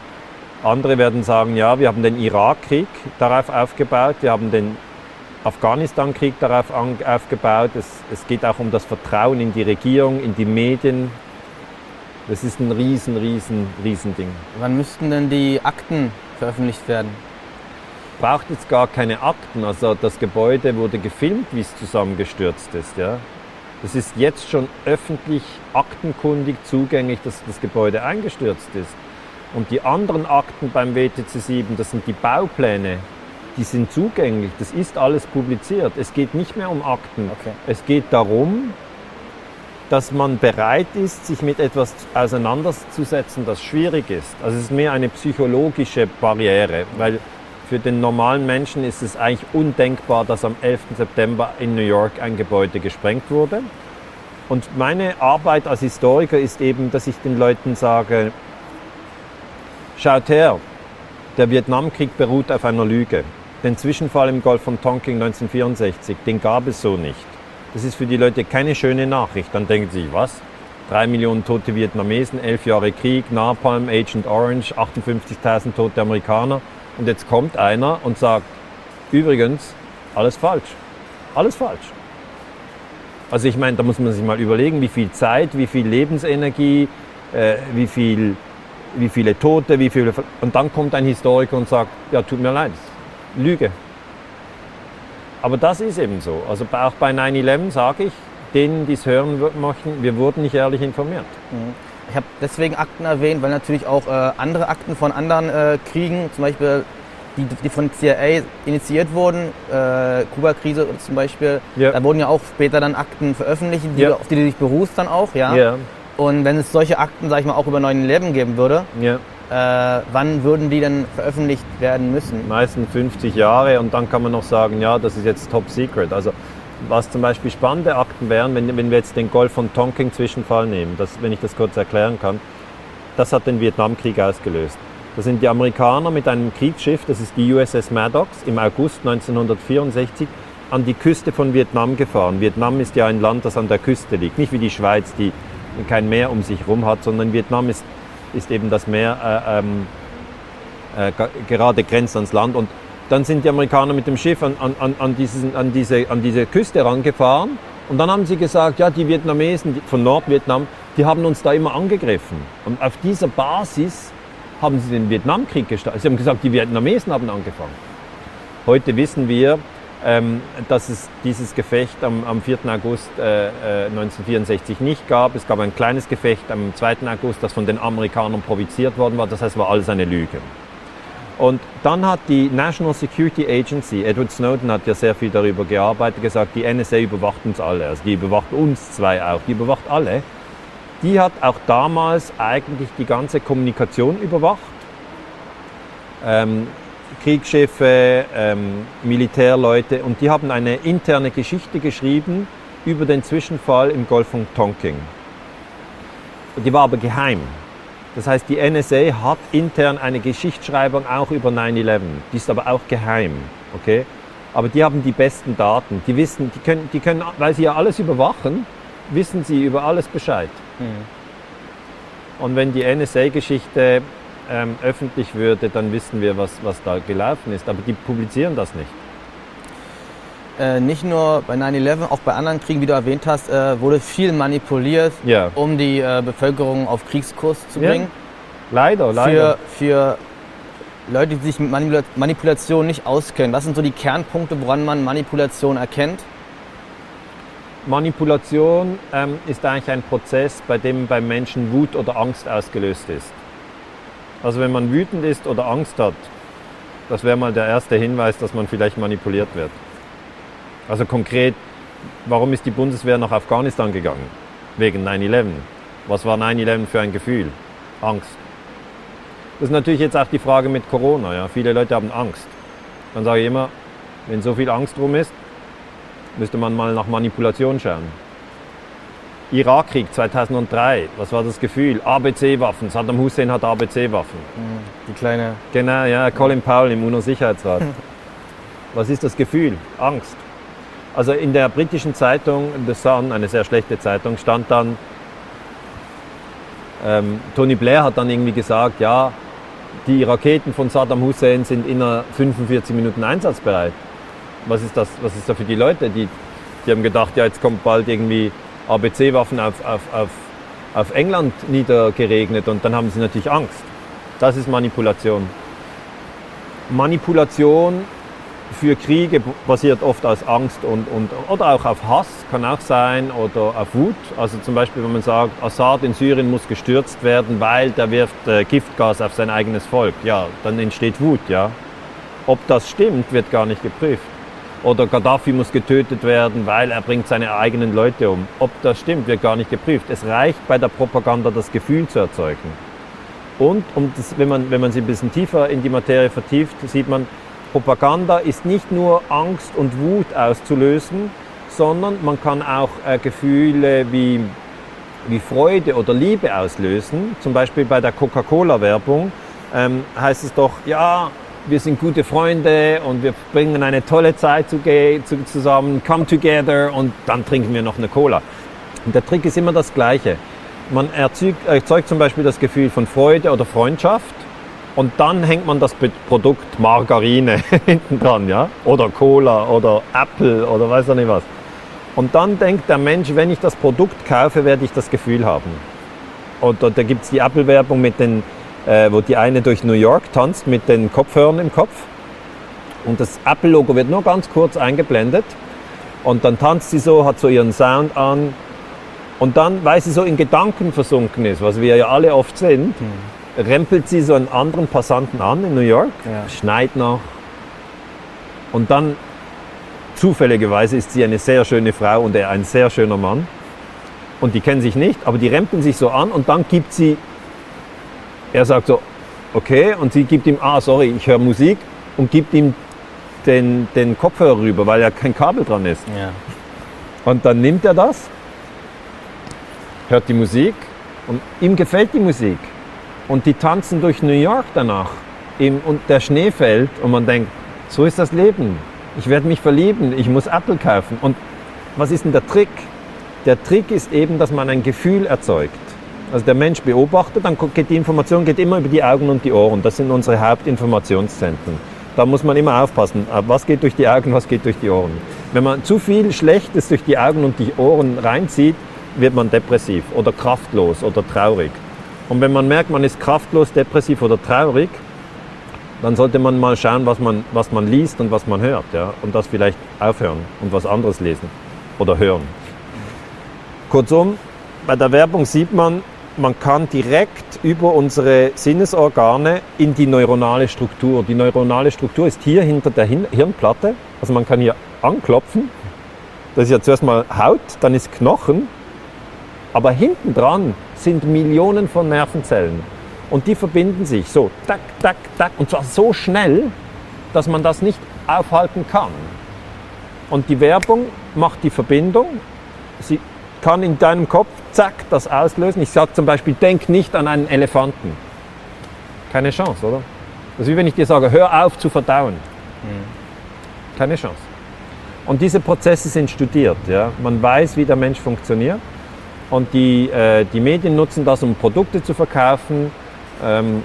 andere werden sagen, ja, wir haben den Irakkrieg darauf aufgebaut, wir haben den Afghanistan-Krieg darauf aufgebaut. Es, es geht auch um das Vertrauen in die Regierung, in die Medien. Das ist ein riesen, riesen, riesen Ding. Wann müssten denn die Akten veröffentlicht werden? Braucht jetzt gar keine Akten. Also das Gebäude wurde gefilmt, wie es zusammengestürzt ist. Ja. Das ist jetzt schon öffentlich aktenkundig zugänglich, dass das Gebäude eingestürzt ist. Und die anderen Akten beim WTC 7, das sind die Baupläne, die sind zugänglich. Das ist alles publiziert. Es geht nicht mehr um Akten. Okay. Es geht darum, dass man bereit ist, sich mit etwas auseinanderzusetzen, das schwierig ist. Also es ist mehr eine psychologische Barriere, weil für den normalen Menschen ist es eigentlich undenkbar, dass am 11. September in New York ein Gebäude gesprengt wurde. Und meine Arbeit als Historiker ist eben, dass ich den Leuten sage, Schaut her, der Vietnamkrieg beruht auf einer Lüge. Den Zwischenfall im Golf von Tonkin 1964, den gab es so nicht. Das ist für die Leute keine schöne Nachricht. Dann denken sie, was? Drei Millionen tote Vietnamesen, elf Jahre Krieg, Napalm, Agent Orange, 58.000 tote Amerikaner. Und jetzt kommt einer und sagt, übrigens, alles falsch. Alles falsch. Also ich meine, da muss man sich mal überlegen, wie viel Zeit, wie viel Lebensenergie, äh, wie viel wie viele Tote, wie viele. Und dann kommt ein Historiker und sagt, ja, tut mir leid, Lüge. Aber das ist eben so. Also auch bei 9-11 sage ich, denen, die es hören möchten, wir wurden nicht ehrlich informiert. Mhm. Ich habe deswegen Akten erwähnt, weil natürlich auch äh, andere Akten von anderen äh, Kriegen, zum Beispiel die, die von CIA initiiert wurden, äh, Kuba-Krise zum Beispiel, ja. da wurden ja auch später dann Akten veröffentlicht, die, ja. auf die du dich berufst dann auch, ja. ja. Und wenn es solche Akten, sag ich mal, auch über 9-11 geben würde, ja. äh, wann würden die denn veröffentlicht werden müssen? Meistens 50 Jahre und dann kann man noch sagen, ja, das ist jetzt top secret. Also was zum Beispiel spannende Akten wären, wenn, wenn wir jetzt den Golf von Tonkin Zwischenfall nehmen, das, wenn ich das kurz erklären kann, das hat den Vietnamkrieg ausgelöst. Da sind die Amerikaner mit einem Kriegsschiff, das ist die USS Maddox, im August 1964 an die Küste von Vietnam gefahren. Vietnam ist ja ein Land, das an der Küste liegt, nicht wie die Schweiz, die kein Meer um sich herum hat, sondern Vietnam ist, ist eben das Meer äh, ähm, äh, gerade grenzt ans Land. Und dann sind die Amerikaner mit dem Schiff an, an, an, diesen, an, diese, an diese Küste rangefahren und dann haben sie gesagt, ja, die Vietnamesen von Nordvietnam, die haben uns da immer angegriffen. Und auf dieser Basis haben sie den Vietnamkrieg gestartet. Sie haben gesagt, die Vietnamesen haben angefangen. Heute wissen wir, ähm, dass es dieses Gefecht am, am 4. August äh, 1964 äh, nicht gab. Es gab ein kleines Gefecht am 2. August, das von den Amerikanern provoziert worden war. Das heißt, war alles eine Lüge. Und dann hat die National Security Agency, Edward Snowden hat ja sehr viel darüber gearbeitet, gesagt, die NSA überwacht uns alle. Also die überwacht uns zwei auch, die überwacht alle. Die hat auch damals eigentlich die ganze Kommunikation überwacht. Ähm, Kriegsschiffe, ähm, Militärleute und die haben eine interne Geschichte geschrieben über den Zwischenfall im Golf von Tonkin. Die war aber geheim. Das heißt, die NSA hat intern eine Geschichtsschreibung auch über 9-11. Die ist aber auch geheim. Okay? Aber die haben die besten Daten. Die wissen, die können, die können, weil sie ja alles überwachen, wissen sie über alles Bescheid. Mhm. Und wenn die NSA-Geschichte ähm, öffentlich würde, dann wissen wir, was, was da gelaufen ist. Aber die publizieren das nicht. Äh, nicht nur bei 9-11, auch bei anderen Kriegen, wie du erwähnt hast, äh, wurde viel manipuliert, ja. um die äh, Bevölkerung auf Kriegskurs zu bringen. Ja. Leider, leider. Für, für Leute, die sich mit Manipula Manipulation nicht auskennen, was sind so die Kernpunkte, woran man Manipulation erkennt? Manipulation ähm, ist eigentlich ein Prozess, bei dem beim Menschen Wut oder Angst ausgelöst ist. Also wenn man wütend ist oder Angst hat, das wäre mal der erste Hinweis, dass man vielleicht manipuliert wird. Also konkret, warum ist die Bundeswehr nach Afghanistan gegangen? Wegen 9-11. Was war 9-11 für ein Gefühl? Angst. Das ist natürlich jetzt auch die Frage mit Corona. Ja. Viele Leute haben Angst. Dann sage ich immer, wenn so viel Angst drum ist, müsste man mal nach Manipulation schauen. Irakkrieg 2003, was war das Gefühl? ABC-Waffen, Saddam Hussein hat ABC-Waffen. Die kleine. Genau, ja, Colin Powell im UNO-Sicherheitsrat. was ist das Gefühl? Angst. Also in der britischen Zeitung The Sun, eine sehr schlechte Zeitung, stand dann, ähm, Tony Blair hat dann irgendwie gesagt, ja, die Raketen von Saddam Hussein sind inner 45 Minuten einsatzbereit. Was ist das, was ist da für die Leute? Die, die haben gedacht, ja, jetzt kommt bald irgendwie ABC-Waffen auf, auf, auf, auf England niedergeregnet und dann haben sie natürlich Angst. Das ist Manipulation. Manipulation für Kriege basiert oft aus Angst und, und, oder auch auf Hass, kann auch sein, oder auf Wut. Also zum Beispiel, wenn man sagt, Assad in Syrien muss gestürzt werden, weil der wirft äh, Giftgas auf sein eigenes Volk. Ja, dann entsteht Wut, ja. Ob das stimmt, wird gar nicht geprüft. Oder Gaddafi muss getötet werden, weil er bringt seine eigenen Leute um. Ob das stimmt, wird gar nicht geprüft. Es reicht bei der Propaganda, das Gefühl zu erzeugen. Und um das, wenn, man, wenn man sich ein bisschen tiefer in die Materie vertieft, sieht man, Propaganda ist nicht nur Angst und Wut auszulösen, sondern man kann auch äh, Gefühle wie, wie Freude oder Liebe auslösen. Zum Beispiel bei der Coca-Cola-Werbung ähm, heißt es doch, ja, wir sind gute Freunde und wir bringen eine tolle Zeit zusammen, come together und dann trinken wir noch eine Cola. Und der Trick ist immer das Gleiche. Man erzeugt, erzeugt zum Beispiel das Gefühl von Freude oder Freundschaft und dann hängt man das Produkt Margarine hinten dran, ja? Oder Cola oder Apple oder weiß ich nicht was. Und dann denkt der Mensch, wenn ich das Produkt kaufe, werde ich das Gefühl haben. Oder da gibt es die Apple-Werbung mit den, äh, wo die eine durch New York tanzt mit den Kopfhörern im Kopf. Und das Apple-Logo wird nur ganz kurz eingeblendet. Und dann tanzt sie so, hat so ihren Sound an. Und dann, weil sie so in Gedanken versunken ist, was wir ja alle oft sind, mhm rempelt sie so einen anderen Passanten an in New York, ja. schneit noch. Und dann, zufälligerweise, ist sie eine sehr schöne Frau und er ein sehr schöner Mann. Und die kennen sich nicht, aber die rempeln sich so an und dann gibt sie, er sagt so, okay, und sie gibt ihm, ah, sorry, ich höre Musik und gibt ihm den, den Kopfhörer rüber, weil ja kein Kabel dran ist. Ja. Und dann nimmt er das, hört die Musik und ihm gefällt die Musik. Und die tanzen durch New York danach. Und der Schnee fällt und man denkt, so ist das Leben. Ich werde mich verlieben, ich muss Apple kaufen. Und was ist denn der Trick? Der Trick ist eben, dass man ein Gefühl erzeugt. Also der Mensch beobachtet, dann geht die Information geht immer über die Augen und die Ohren. Das sind unsere Hauptinformationszentren. Da muss man immer aufpassen, was geht durch die Augen, was geht durch die Ohren. Wenn man zu viel Schlechtes durch die Augen und die Ohren reinzieht, wird man depressiv oder kraftlos oder traurig. Und wenn man merkt, man ist kraftlos, depressiv oder traurig, dann sollte man mal schauen, was man, was man liest und was man hört. Ja? Und das vielleicht aufhören und was anderes lesen oder hören. Kurzum, bei der Werbung sieht man, man kann direkt über unsere Sinnesorgane in die neuronale Struktur. Die neuronale Struktur ist hier hinter der Hirnplatte. Also man kann hier anklopfen. Das ist ja zuerst mal Haut, dann ist Knochen. Aber hinten dran sind Millionen von Nervenzellen. Und die verbinden sich so, tak, tak, tak, und zwar so schnell, dass man das nicht aufhalten kann. Und die Werbung macht die Verbindung. Sie kann in deinem Kopf, zack, das auslösen. Ich sage zum Beispiel, denk nicht an einen Elefanten. Keine Chance, oder? Das ist wie wenn ich dir sage, hör auf zu verdauen. Mhm. Keine Chance. Und diese Prozesse sind studiert. Ja? Man weiß, wie der Mensch funktioniert. Und die, äh, die Medien nutzen das, um Produkte zu verkaufen. Ähm,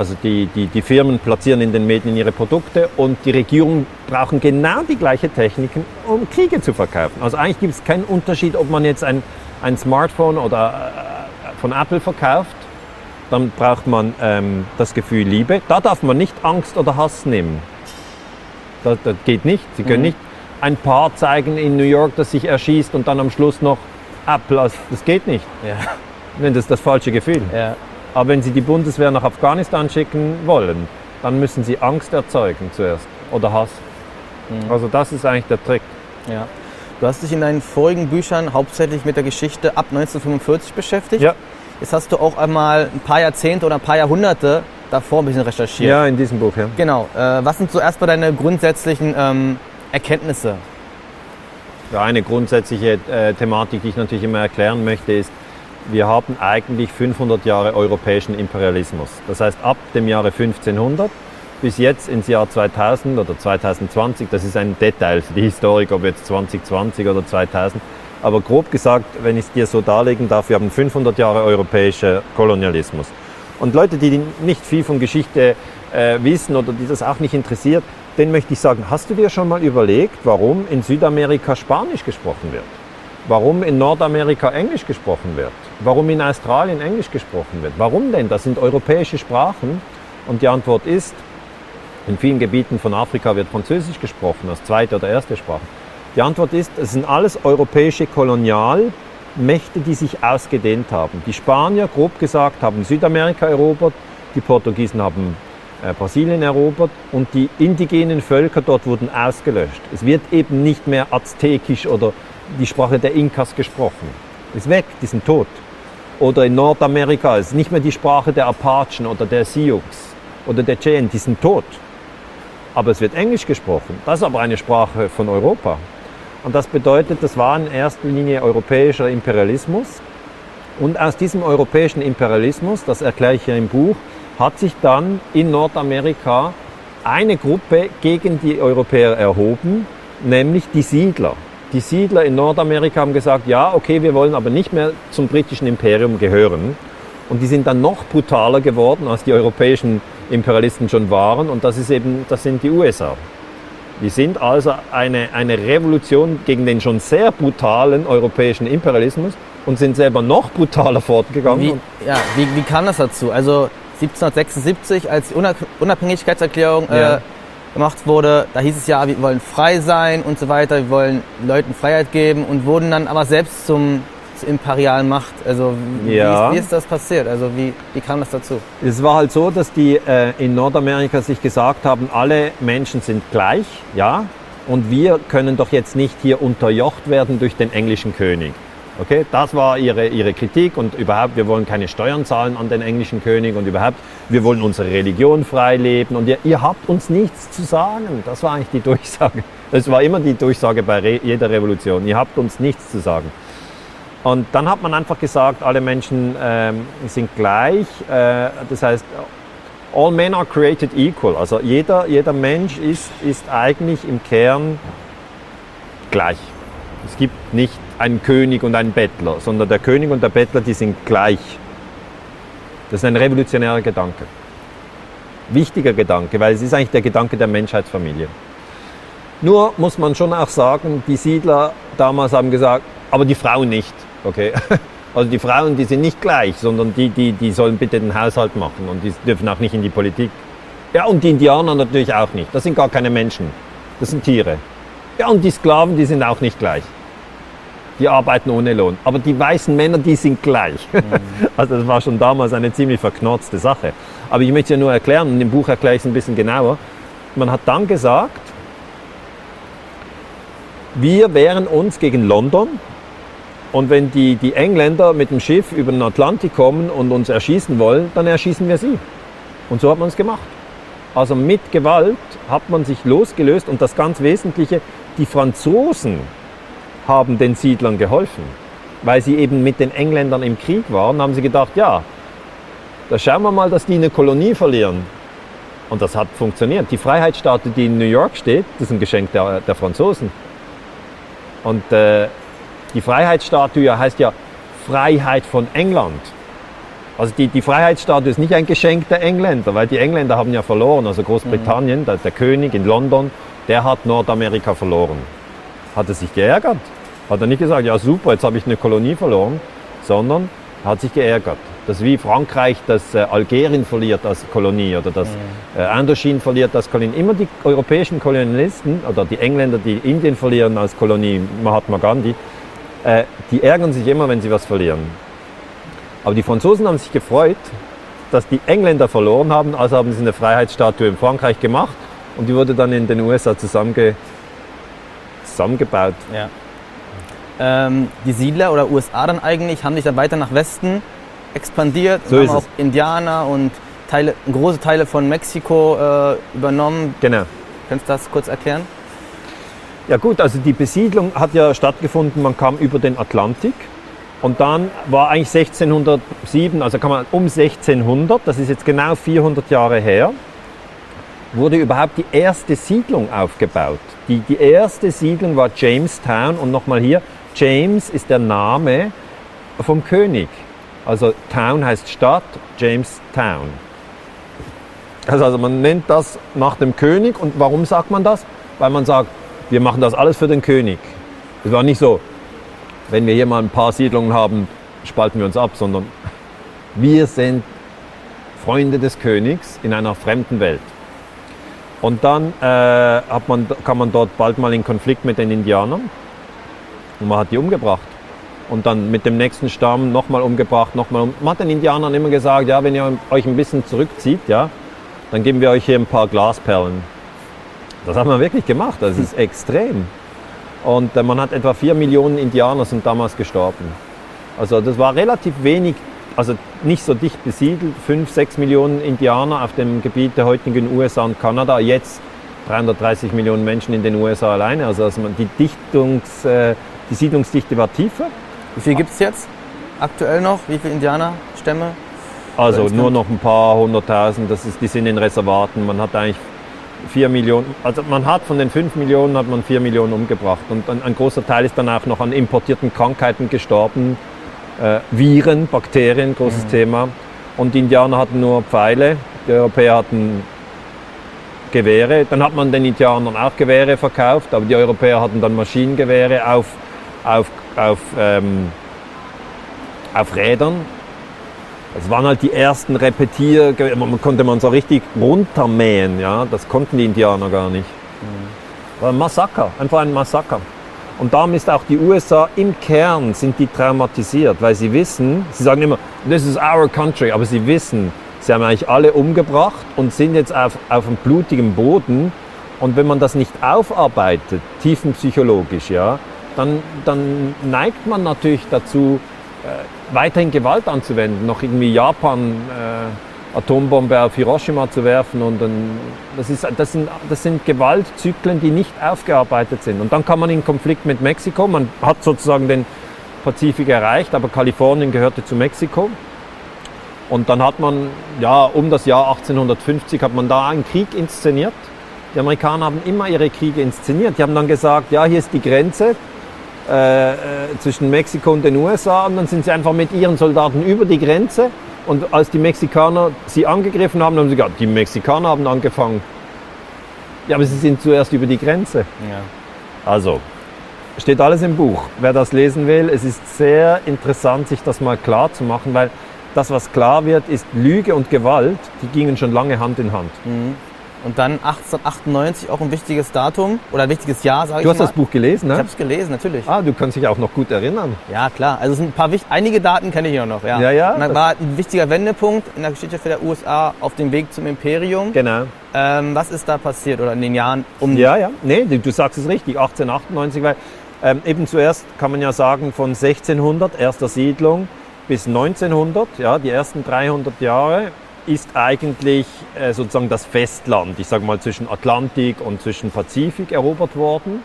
also die, die, die Firmen platzieren in den Medien ihre Produkte und die Regierungen brauchen genau die gleichen Techniken, um Kriege zu verkaufen. Also eigentlich gibt es keinen Unterschied, ob man jetzt ein, ein Smartphone oder äh, von Apple verkauft. Dann braucht man ähm, das Gefühl Liebe. Da darf man nicht Angst oder Hass nehmen. Das, das geht nicht. Sie können mhm. nicht ein Paar zeigen in New York, das sich erschießt und dann am Schluss noch Applaus, das geht nicht. Ja. Das ist das falsche Gefühl. Ja. Aber wenn Sie die Bundeswehr nach Afghanistan schicken wollen, dann müssen Sie Angst erzeugen zuerst oder Hass. Mhm. Also das ist eigentlich der Trick. Ja. Du hast dich in deinen vorigen Büchern hauptsächlich mit der Geschichte ab 1945 beschäftigt. Ja. Jetzt hast du auch einmal ein paar Jahrzehnte oder ein paar Jahrhunderte davor ein bisschen recherchiert. Ja, in diesem Buch, ja. Genau. Äh, was sind so erstmal deine grundsätzlichen ähm, Erkenntnisse? Ja, eine grundsätzliche äh, Thematik, die ich natürlich immer erklären möchte, ist, wir haben eigentlich 500 Jahre europäischen Imperialismus. Das heißt, ab dem Jahre 1500 bis jetzt ins Jahr 2000 oder 2020, das ist ein Detail für die Historik, ob jetzt 2020 oder 2000. Aber grob gesagt, wenn ich es dir so darlegen darf, wir haben 500 Jahre europäischer Kolonialismus. Und Leute, die nicht viel von Geschichte äh, wissen oder die das auch nicht interessiert, denen möchte ich sagen, hast du dir schon mal überlegt, warum in Südamerika Spanisch gesprochen wird? Warum in Nordamerika Englisch gesprochen wird? Warum in Australien Englisch gesprochen wird? Warum denn? Das sind europäische Sprachen. Und die Antwort ist, in vielen Gebieten von Afrika wird Französisch gesprochen als zweite oder erste Sprache. Die Antwort ist, es sind alles europäische Kolonialmächte, die sich ausgedehnt haben. Die Spanier, grob gesagt, haben Südamerika erobert, die Portugiesen haben äh, Brasilien erobert und die indigenen Völker dort wurden ausgelöscht. Es wird eben nicht mehr Aztekisch oder die Sprache der Inkas gesprochen. Ist weg, die sind tot. Oder in Nordamerika ist nicht mehr die Sprache der Apachen oder der Sioux oder der Cheyenne, die sind tot. Aber es wird Englisch gesprochen. Das ist aber eine Sprache von Europa. Und das bedeutet, das war in erster Linie europäischer Imperialismus. Und aus diesem europäischen Imperialismus, das erkläre ich hier im Buch, hat sich dann in Nordamerika eine Gruppe gegen die Europäer erhoben, nämlich die Siedler. Die Siedler in Nordamerika haben gesagt, ja, okay, wir wollen aber nicht mehr zum britischen Imperium gehören. Und die sind dann noch brutaler geworden, als die europäischen Imperialisten schon waren. Und das, ist eben, das sind die USA. Die sind also eine, eine Revolution gegen den schon sehr brutalen europäischen Imperialismus und sind selber noch brutaler fortgegangen. Wie, ja, wie, wie kam das dazu? Also 1776, als die Unabhängigkeitserklärung äh, ja. Gemacht wurde, da hieß es ja, wir wollen frei sein und so weiter, wir wollen Leuten Freiheit geben und wurden dann aber selbst zum zur imperialen Macht. Also wie, ja. ist, wie, ist, das passiert? Also wie, wie kam das dazu? Es war halt so, dass die äh, in Nordamerika sich gesagt haben, alle Menschen sind gleich, ja, und wir können doch jetzt nicht hier unterjocht werden durch den englischen König. Okay, das war ihre, ihre Kritik und überhaupt, wir wollen keine Steuern zahlen an den englischen König und überhaupt, wir wollen unsere Religion frei leben und ihr, ihr habt uns nichts zu sagen. Das war eigentlich die Durchsage. Das war immer die Durchsage bei Re jeder Revolution. Ihr habt uns nichts zu sagen. Und dann hat man einfach gesagt, alle Menschen ähm, sind gleich. Äh, das heißt, all men are created equal. Also jeder, jeder Mensch ist, ist eigentlich im Kern gleich. Es gibt nicht einen König und einen Bettler, sondern der König und der Bettler, die sind gleich. Das ist ein revolutionärer Gedanke. Wichtiger Gedanke, weil es ist eigentlich der Gedanke der Menschheitsfamilie. Nur muss man schon auch sagen, die Siedler damals haben gesagt, aber die Frauen nicht. Okay. Also die Frauen, die sind nicht gleich, sondern die, die, die sollen bitte den Haushalt machen und die dürfen auch nicht in die Politik. Ja, und die Indianer natürlich auch nicht. Das sind gar keine Menschen. Das sind Tiere. Ja, und die Sklaven, die sind auch nicht gleich. Die arbeiten ohne Lohn. Aber die weißen Männer, die sind gleich. Mhm. Also das war schon damals eine ziemlich verknorzte Sache. Aber ich möchte ja nur erklären, und im Buch erkläre ich es ein bisschen genauer. Man hat dann gesagt, wir wehren uns gegen London, und wenn die, die Engländer mit dem Schiff über den Atlantik kommen und uns erschießen wollen, dann erschießen wir sie. Und so hat man es gemacht. Also mit Gewalt hat man sich losgelöst und das ganz Wesentliche, die Franzosen haben den Siedlern geholfen. Weil sie eben mit den Engländern im Krieg waren, haben sie gedacht, ja, da schauen wir mal, dass die eine Kolonie verlieren. Und das hat funktioniert. Die Freiheitsstatue, die in New York steht, das ist ein Geschenk der, der Franzosen. Und äh, die Freiheitsstatue heißt ja Freiheit von England. Also die, die Freiheitsstatue ist nicht ein Geschenk der Engländer, weil die Engländer haben ja verloren. Also Großbritannien, mhm. der, der König in London, der hat Nordamerika verloren. Hat er sich geärgert? Hat er nicht gesagt, ja super, jetzt habe ich eine Kolonie verloren, sondern er hat sich geärgert. Das ist wie Frankreich, das äh, Algerien verliert als Kolonie oder das mhm. äh, Indochine verliert als Kolonie. Immer die europäischen Kolonialisten oder die Engländer, die Indien verlieren als Kolonie, Mahatma Gandhi, äh, die ärgern sich immer, wenn sie was verlieren. Aber die Franzosen haben sich gefreut, dass die Engländer verloren haben, also haben sie eine Freiheitsstatue in Frankreich gemacht und die wurde dann in den USA zusammenge zusammengebaut. Ja. Ähm, die Siedler oder USA dann eigentlich haben sich dann weiter nach Westen expandiert So und haben es. auch Indianer und Teile, große Teile von Mexiko äh, übernommen. Genau. Kannst du das kurz erklären? Ja gut, also die Besiedlung hat ja stattgefunden, man kam über den Atlantik und dann war eigentlich 1607, also kann man um 1600, das ist jetzt genau 400 Jahre her, wurde überhaupt die erste Siedlung aufgebaut. Die, die erste Siedlung war Jamestown und nochmal hier, James ist der Name vom König. Also Town heißt Stadt, Jamestown. Also, also man nennt das nach dem König und warum sagt man das? Weil man sagt, wir machen das alles für den König. Es war nicht so, wenn wir hier mal ein paar Siedlungen haben, spalten wir uns ab, sondern wir sind Freunde des Königs in einer fremden Welt. Und dann äh, hat man, kam man dort bald mal in Konflikt mit den Indianern und man hat die umgebracht. Und dann mit dem nächsten Stamm nochmal umgebracht, nochmal um. Man hat den Indianern immer gesagt, ja, wenn ihr euch ein bisschen zurückzieht, ja, dann geben wir euch hier ein paar Glasperlen. Das hat man wirklich gemacht, das ist extrem. Und äh, man hat etwa vier Millionen Indianer sind damals gestorben. Also das war relativ wenig, also nicht so dicht besiedelt, fünf, sechs Millionen Indianer auf dem Gebiet der heutigen USA und Kanada. Jetzt 330 Millionen Menschen in den USA alleine. Also, die, Dichtungs, äh, die Siedlungsdichte war tiefer. Wie viel gibt es jetzt aktuell noch? Wie viele Indianerstämme? Also nur noch ein paar hunderttausend, das ist, die sind in Reservaten. Man hat eigentlich vier Millionen, also man hat von den fünf Millionen hat man vier Millionen umgebracht. Und ein, ein großer Teil ist dann auch noch an importierten Krankheiten gestorben. Äh, Viren, Bakterien, großes Thema. Und die Indianer hatten nur Pfeile, die Europäer hatten Gewehre. Dann hat man den Indianern auch Gewehre verkauft, aber die Europäer hatten dann Maschinengewehre auf, auf, auf, ähm, auf Rädern. Das waren halt die ersten Repetier, man konnte man so richtig runtermähen, ja, das konnten die Indianer gar nicht. War ein Massaker, einfach ein Massaker. Und darum ist auch die USA im Kern sind die traumatisiert, weil sie wissen, sie sagen immer, this is our country, aber sie wissen, sie haben eigentlich alle umgebracht und sind jetzt auf, auf einem blutigen Boden. Und wenn man das nicht aufarbeitet, tiefenpsychologisch, ja, dann, dann neigt man natürlich dazu, äh, weiterhin Gewalt anzuwenden, noch irgendwie Japan äh, Atombombe auf Hiroshima zu werfen und dann, das, ist, das, sind, das sind Gewaltzyklen, die nicht aufgearbeitet sind. Und dann kann man in Konflikt mit Mexiko, man hat sozusagen den Pazifik erreicht, aber Kalifornien gehörte zu Mexiko. Und dann hat man, ja, um das Jahr 1850 hat man da einen Krieg inszeniert. Die Amerikaner haben immer ihre Kriege inszeniert. Die haben dann gesagt, ja, hier ist die Grenze, äh, äh, zwischen Mexiko und den USA und dann sind sie einfach mit ihren Soldaten über die Grenze und als die Mexikaner sie angegriffen haben, haben sie gesagt, die Mexikaner haben angefangen. Ja, aber sie sind zuerst über die Grenze. Ja. Also, steht alles im Buch. Wer das lesen will, es ist sehr interessant, sich das mal klar zu machen, weil das, was klar wird, ist Lüge und Gewalt, die gingen schon lange Hand in Hand. Mhm. Und dann 1898 auch ein wichtiges Datum oder ein wichtiges Jahr, sage ich Du hast mal. das Buch gelesen, Ich ne? habe es gelesen, natürlich. Ah, du kannst dich auch noch gut erinnern. Ja, klar. Also es sind ein paar einige Daten kenne ich ja noch. Ja, Ja, ja, Und dann war ein wichtiger Wendepunkt in der Geschichte der USA auf dem Weg zum Imperium. Genau. Ähm, was ist da passiert oder in den Jahren um? Ja, ja, nee, du, du sagst es richtig, 1898, weil ähm, eben zuerst kann man ja sagen, von 1600, erster Siedlung, bis 1900, ja, die ersten 300 Jahre, ist eigentlich äh, sozusagen das Festland, ich sage mal zwischen Atlantik und zwischen Pazifik erobert worden.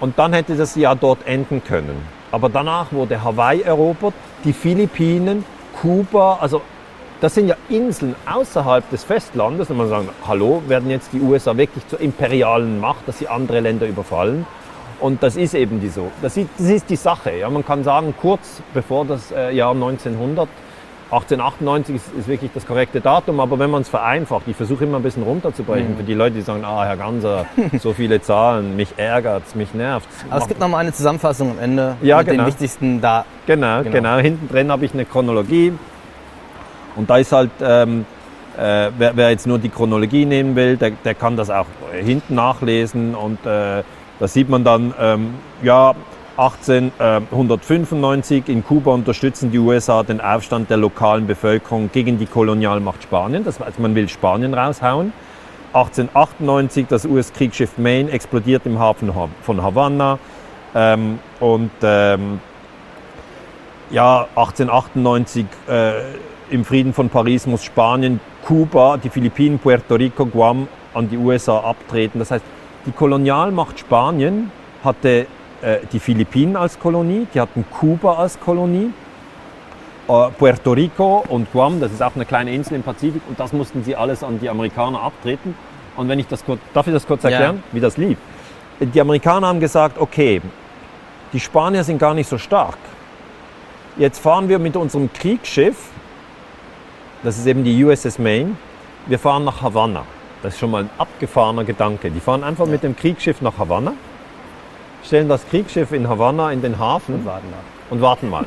Und dann hätte das ja dort enden können. Aber danach wurde Hawaii erobert, die Philippinen, Kuba, also das sind ja Inseln außerhalb des Festlandes. Und man sagt, hallo, werden jetzt die USA wirklich zur imperialen Macht, dass sie andere Länder überfallen? Und das ist eben die so. Das ist, das ist die Sache. Ja, man kann sagen, kurz bevor das äh, Jahr 1900, 1898 ist, ist wirklich das korrekte Datum, aber wenn man es vereinfacht, ich versuche immer ein bisschen runterzubrechen für die Leute, die sagen, ah, Herr Ganser, so viele Zahlen, mich ärgert's, mich nervt's. Aber es gibt noch mal eine Zusammenfassung am Ende Ja, mit genau. den wichtigsten da. Genau, Genau. genau. Hinten drin habe ich eine Chronologie. Und da ist halt, ähm, äh, wer, wer jetzt nur die Chronologie nehmen will, der, der kann das auch hinten nachlesen. Und äh, da sieht man dann, ähm, ja, 1895 in Kuba unterstützen die USA den Aufstand der lokalen Bevölkerung gegen die Kolonialmacht Spanien. Das heißt, man will Spanien raushauen. 1898 das US-Kriegsschiff Maine explodiert im Hafen von Havanna. Ähm, und ähm, ja, 1898 äh, im Frieden von Paris muss Spanien, Kuba, die Philippinen, Puerto Rico, Guam an die USA abtreten. Das heißt, die Kolonialmacht Spanien hatte äh, die Philippinen als Kolonie, die hatten Kuba als Kolonie, äh, Puerto Rico und Guam, das ist auch eine kleine Insel im Pazifik, und das mussten sie alles an die Amerikaner abtreten. Und wenn ich das kurz, darf ich das kurz erklären, ja. wie das lief? Die Amerikaner haben gesagt, okay, die Spanier sind gar nicht so stark. Jetzt fahren wir mit unserem Kriegsschiff, das ist eben die USS Maine, wir fahren nach Havanna. Das ist schon mal ein abgefahrener Gedanke. Die fahren einfach ja. mit dem Kriegsschiff nach Havanna, stellen das Kriegsschiff in Havanna in den Hafen und warten, und warten mal.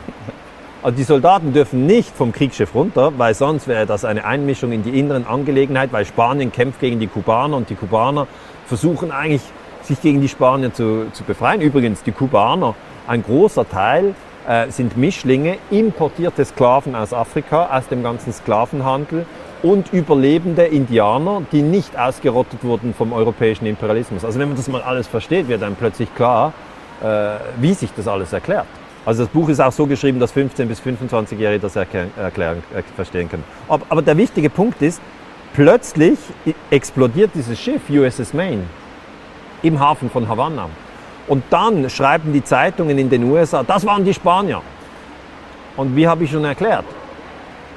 Also die Soldaten dürfen nicht vom Kriegsschiff runter, weil sonst wäre das eine Einmischung in die inneren Angelegenheiten, weil Spanien kämpft gegen die Kubaner und die Kubaner versuchen eigentlich, sich gegen die Spanier zu, zu befreien. Übrigens, die Kubaner, ein großer Teil äh, sind Mischlinge, importierte Sklaven aus Afrika, aus dem ganzen Sklavenhandel und überlebende Indianer, die nicht ausgerottet wurden vom europäischen Imperialismus. Also wenn man das mal alles versteht, wird dann plötzlich klar, äh, wie sich das alles erklärt. Also das Buch ist auch so geschrieben, dass 15- bis 25-Jährige das erklären, erklären, äh, verstehen können. Aber, aber der wichtige Punkt ist, plötzlich explodiert dieses Schiff USS Maine im Hafen von Havanna. Und dann schreiben die Zeitungen in den USA, das waren die Spanier. Und wie habe ich schon erklärt,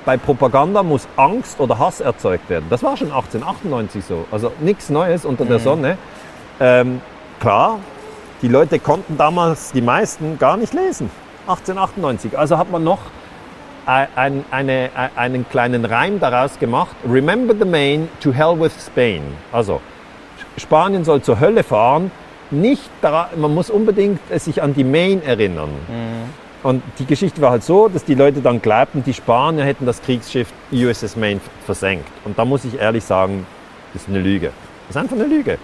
bei Propaganda muss Angst oder Hass erzeugt werden. Das war schon 1898 so. Also nichts Neues unter der mhm. Sonne. Ähm, klar, die Leute konnten damals, die meisten, gar nicht lesen. 1898. Also hat man noch ein, eine, einen kleinen Reim daraus gemacht. Remember the Main, to hell with Spain. Also Spanien soll zur Hölle fahren. Nicht man muss unbedingt sich an die Main erinnern. Mhm. Und die Geschichte war halt so, dass die Leute dann glaubten, die Spanier hätten das Kriegsschiff USS Maine versenkt. Und da muss ich ehrlich sagen, das ist eine Lüge. Das ist einfach eine Lüge.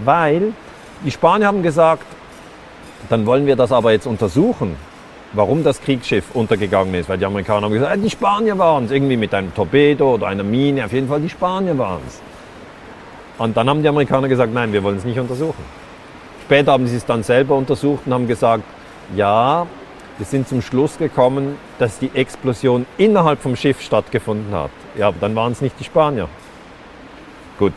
Weil die Spanier haben gesagt, dann wollen wir das aber jetzt untersuchen, warum das Kriegsschiff untergegangen ist. Weil die Amerikaner haben gesagt, die Spanier waren es, irgendwie mit einem Torpedo oder einer Mine, auf jeden Fall die Spanier waren es. Und dann haben die Amerikaner gesagt, nein, wir wollen es nicht untersuchen. Später haben sie es dann selber untersucht und haben gesagt, ja, wir sind zum Schluss gekommen, dass die Explosion innerhalb vom Schiff stattgefunden hat. Ja, aber dann waren es nicht die Spanier. Gut.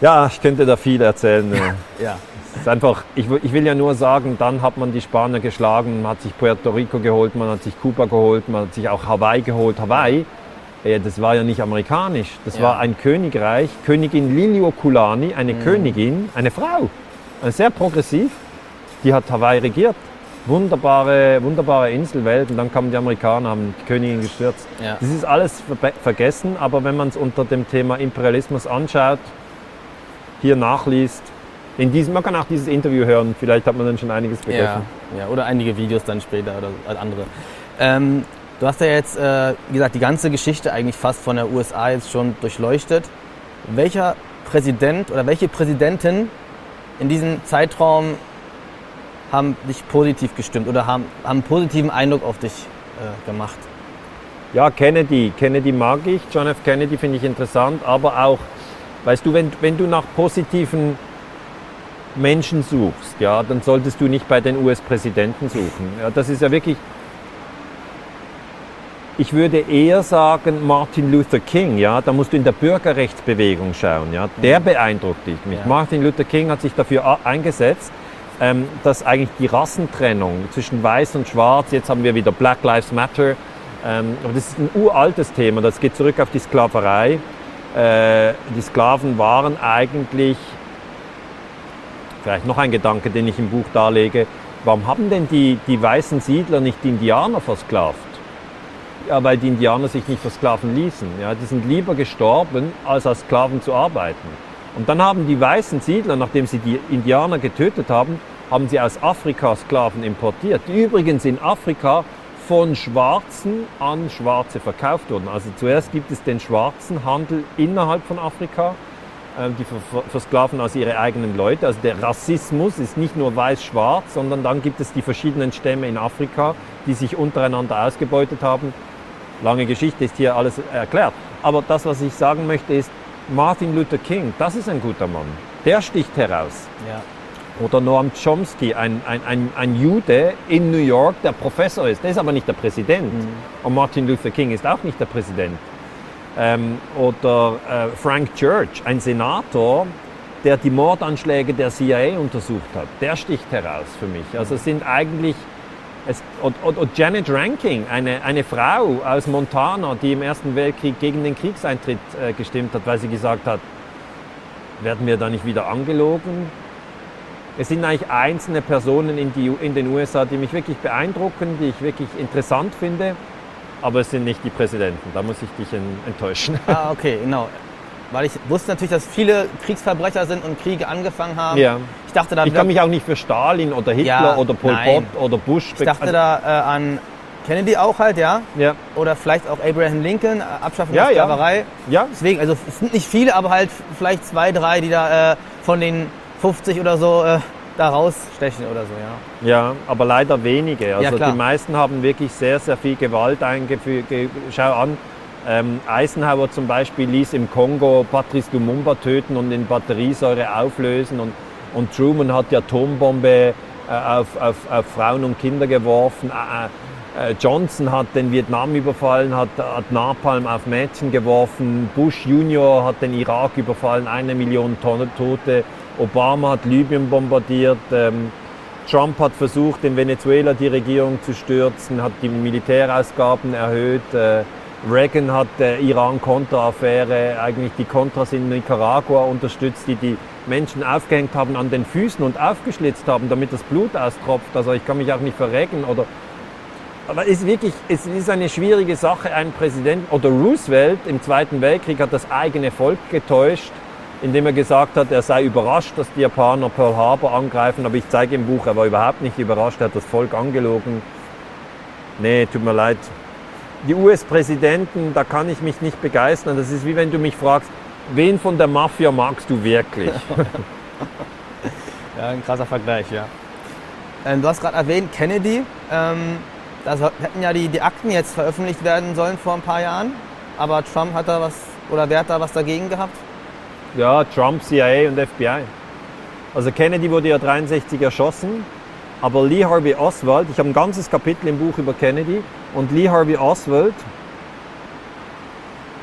Ja, ich könnte da viel erzählen. ja. Es ist einfach, ich, ich, will ja nur sagen, dann hat man die Spanier geschlagen, man hat sich Puerto Rico geholt, man hat sich Kuba geholt, man hat sich auch Hawaii geholt. Hawaii, äh, das war ja nicht amerikanisch, das ja. war ein Königreich, Königin Liliuokulani, eine mhm. Königin, eine Frau, sehr progressiv, die hat Hawaii regiert wunderbare, wunderbare Inselwelt und dann kamen die Amerikaner, haben die Königin gestürzt. Ja. Das ist alles ver vergessen, aber wenn man es unter dem Thema Imperialismus anschaut, hier nachliest, in diesem, man kann auch dieses Interview hören, vielleicht hat man dann schon einiges vergessen. Ja, ja oder einige Videos dann später oder andere. Ähm, du hast ja jetzt, äh, wie gesagt, die ganze Geschichte eigentlich fast von der USA jetzt schon durchleuchtet. Welcher Präsident oder welche Präsidentin in diesem Zeitraum haben dich positiv gestimmt oder haben, haben einen positiven Eindruck auf dich äh, gemacht? Ja, Kennedy. Kennedy mag ich. John F. Kennedy finde ich interessant, aber auch, weißt du, wenn, wenn du nach positiven Menschen suchst, ja, dann solltest du nicht bei den US-Präsidenten suchen. Ja, das ist ja wirklich. Ich würde eher sagen Martin Luther King, ja, da musst du in der Bürgerrechtsbewegung schauen, ja, der mhm. beeindruckt dich. Ja. Martin Luther King hat sich dafür eingesetzt, dass eigentlich die Rassentrennung zwischen Weiß und Schwarz, jetzt haben wir wieder Black Lives Matter, ähm, aber das ist ein uraltes Thema, das geht zurück auf die Sklaverei. Äh, die Sklaven waren eigentlich, vielleicht noch ein Gedanke, den ich im Buch darlege, warum haben denn die, die weißen Siedler nicht die Indianer versklavt? Ja, weil die Indianer sich nicht versklaven ließen. Ja, die sind lieber gestorben, als als Sklaven zu arbeiten. Und dann haben die weißen Siedler, nachdem sie die Indianer getötet haben, haben sie aus Afrika Sklaven importiert, die übrigens in Afrika von Schwarzen an Schwarze verkauft wurden. Also zuerst gibt es den schwarzen Handel innerhalb von Afrika, äh, die versklaven also ihre eigenen Leute. Also der Rassismus ist nicht nur weiß-schwarz, sondern dann gibt es die verschiedenen Stämme in Afrika, die sich untereinander ausgebeutet haben. Lange Geschichte ist hier alles erklärt. Aber das, was ich sagen möchte, ist, Martin Luther King, das ist ein guter Mann. Der sticht heraus. Ja. Oder Noam Chomsky, ein, ein, ein, ein Jude in New York, der Professor ist. Der ist aber nicht der Präsident. Mhm. Und Martin Luther King ist auch nicht der Präsident. Ähm, oder äh, Frank Church, ein Senator, der die Mordanschläge der CIA untersucht hat. Der sticht heraus für mich. Also es sind eigentlich es, und, und, und Janet Ranking, eine, eine Frau aus Montana, die im Ersten Weltkrieg gegen den Kriegseintritt äh, gestimmt hat, weil sie gesagt hat, werden wir da nicht wieder angelogen? Es sind eigentlich einzelne Personen in, die, in den USA, die mich wirklich beeindrucken, die ich wirklich interessant finde, aber es sind nicht die Präsidenten. Da muss ich dich enttäuschen. Ah, okay, genau. Weil ich wusste natürlich, dass viele Kriegsverbrecher sind und Kriege angefangen haben. Ja. Ich dachte da Ich kann mich auch nicht für Stalin oder Hitler Ja, oder Pol nein. Pot oder Bush ich dachte da äh, an Kennedy auch halt, ja. Ja, Oder vielleicht auch Abraham Lincoln, äh, Abschaffung Ja, der ja. Sklaverei. ja, Deswegen, also es sind nicht viele, aber halt vielleicht zwei, drei, die da äh, von den 50 oder so äh, da rausstechen oder so, ja. Ja, aber leider wenige. Also klar. die meisten haben wirklich sehr, sehr viel Gewalt eingefügt. Schau an, ähm, Eisenhower zum Beispiel ließ im Kongo Patrice Lumumba töten und in Batteriesäure auflösen. Und, und Truman hat die Atombombe äh, auf, auf, auf Frauen und Kinder geworfen. Äh, äh, Johnson hat den Vietnam überfallen, hat, hat Napalm auf Mädchen geworfen. Bush Junior hat den Irak überfallen, eine Million Tonnen Tote. Obama hat Libyen bombardiert. Ähm, Trump hat versucht, in Venezuela die Regierung zu stürzen, hat die Militärausgaben erhöht. Äh, Reagan hat der Iran-Contra-Affäre, eigentlich die Contras in Nicaragua unterstützt, die die Menschen aufgehängt haben an den Füßen und aufgeschlitzt haben, damit das Blut austropft. Also ich kann mich auch nicht verrecken. Oder aber es ist wirklich, es ist eine schwierige Sache, ein Präsident oder Roosevelt im Zweiten Weltkrieg hat das eigene Volk getäuscht, indem er gesagt hat, er sei überrascht, dass die Japaner Pearl Harbor angreifen. Aber ich zeige im Buch, er war überhaupt nicht überrascht, er hat das Volk angelogen. Nee, tut mir leid. Die US-Präsidenten, da kann ich mich nicht begeistern. Das ist wie wenn du mich fragst, wen von der Mafia magst du wirklich? Ja, ein krasser Vergleich, ja. Ähm, du hast gerade erwähnt, Kennedy. Ähm, da hätten ja die, die Akten jetzt veröffentlicht werden sollen vor ein paar Jahren. Aber Trump hat da was, oder wer hat da was dagegen gehabt? Ja, Trump, CIA und FBI. Also Kennedy wurde ja 63 erschossen, aber Lee Harvey Oswald, ich habe ein ganzes Kapitel im Buch über Kennedy und Lee Harvey Oswald,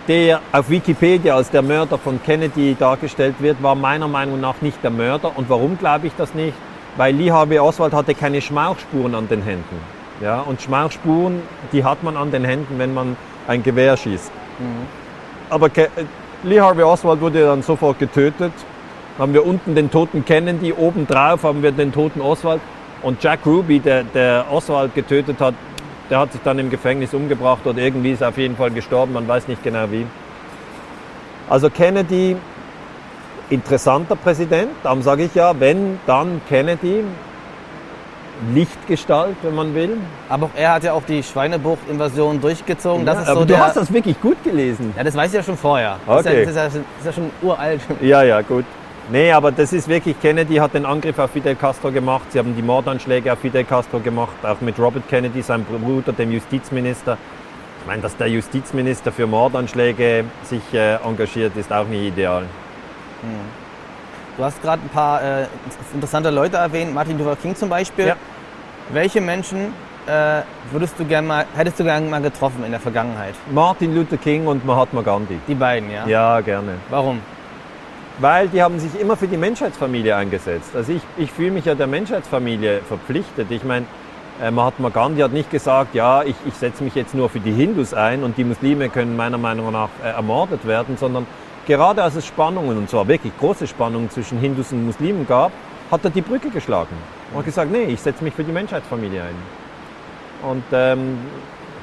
der auf Wikipedia als der Mörder von Kennedy dargestellt wird, war meiner Meinung nach nicht der Mörder. Und warum glaube ich das nicht? Weil Lee Harvey Oswald hatte keine Schmauchspuren an den Händen. Ja, und Schmauchspuren, die hat man an den Händen, wenn man ein Gewehr schießt. Aber Ke Lee Harvey Oswald wurde dann sofort getötet. Haben wir unten den toten Kennedy, oben drauf haben wir den toten Oswald. Und Jack Ruby, der, der Oswald getötet hat, der hat sich dann im Gefängnis umgebracht oder irgendwie ist er auf jeden Fall gestorben, man weiß nicht genau wie. Also Kennedy, interessanter Präsident, darum sage ich ja, wenn, dann Kennedy, Lichtgestalt, wenn man will. Aber auch er hat ja auch die Schweinebucht-Invasion durchgezogen. Das Ja, aber so du hast das wirklich gut gelesen. Ja, das weiß ich ja schon vorher. Das, Okay. ist, ja, das, ist, ja, das ist ja schon uralt. Ja, ja, gut. Nee, aber das ist wirklich, Kennedy hat den Angriff auf Fidel Castro gemacht. Sie haben die Mordanschläge auf Fidel Castro gemacht, auch mit Robert Kennedy, seinem Bruder, dem Justizminister. Ich meine, dass der Justizminister für Mordanschläge sich äh, engagiert, ist auch nicht ideal. Du hast gerade ein paar äh, interessante Leute erwähnt, Martin Luther King zum Beispiel. Ja. Welche Menschen äh, würdest du gern mal, hättest du gern mal getroffen in der Vergangenheit? Martin Luther King und Mahatma Gandhi. Die beiden, ja? Ja, gerne. Warum? Weil die haben sich immer für die Menschheitsfamilie eingesetzt. Also ich, ich fühle mich ja der Menschheitsfamilie verpflichtet. Ich meine, äh, Mahatma Gandhi hat nicht gesagt, ja, ich, ich setze mich jetzt nur für die Hindus ein und die Muslime können meiner Meinung nach äh, ermordet werden, sondern gerade als es Spannungen, und zwar wirklich große Spannungen zwischen Hindus und Muslimen gab, hat er die Brücke geschlagen und gesagt, nee, ich setze mich für die Menschheitsfamilie ein. Und ähm,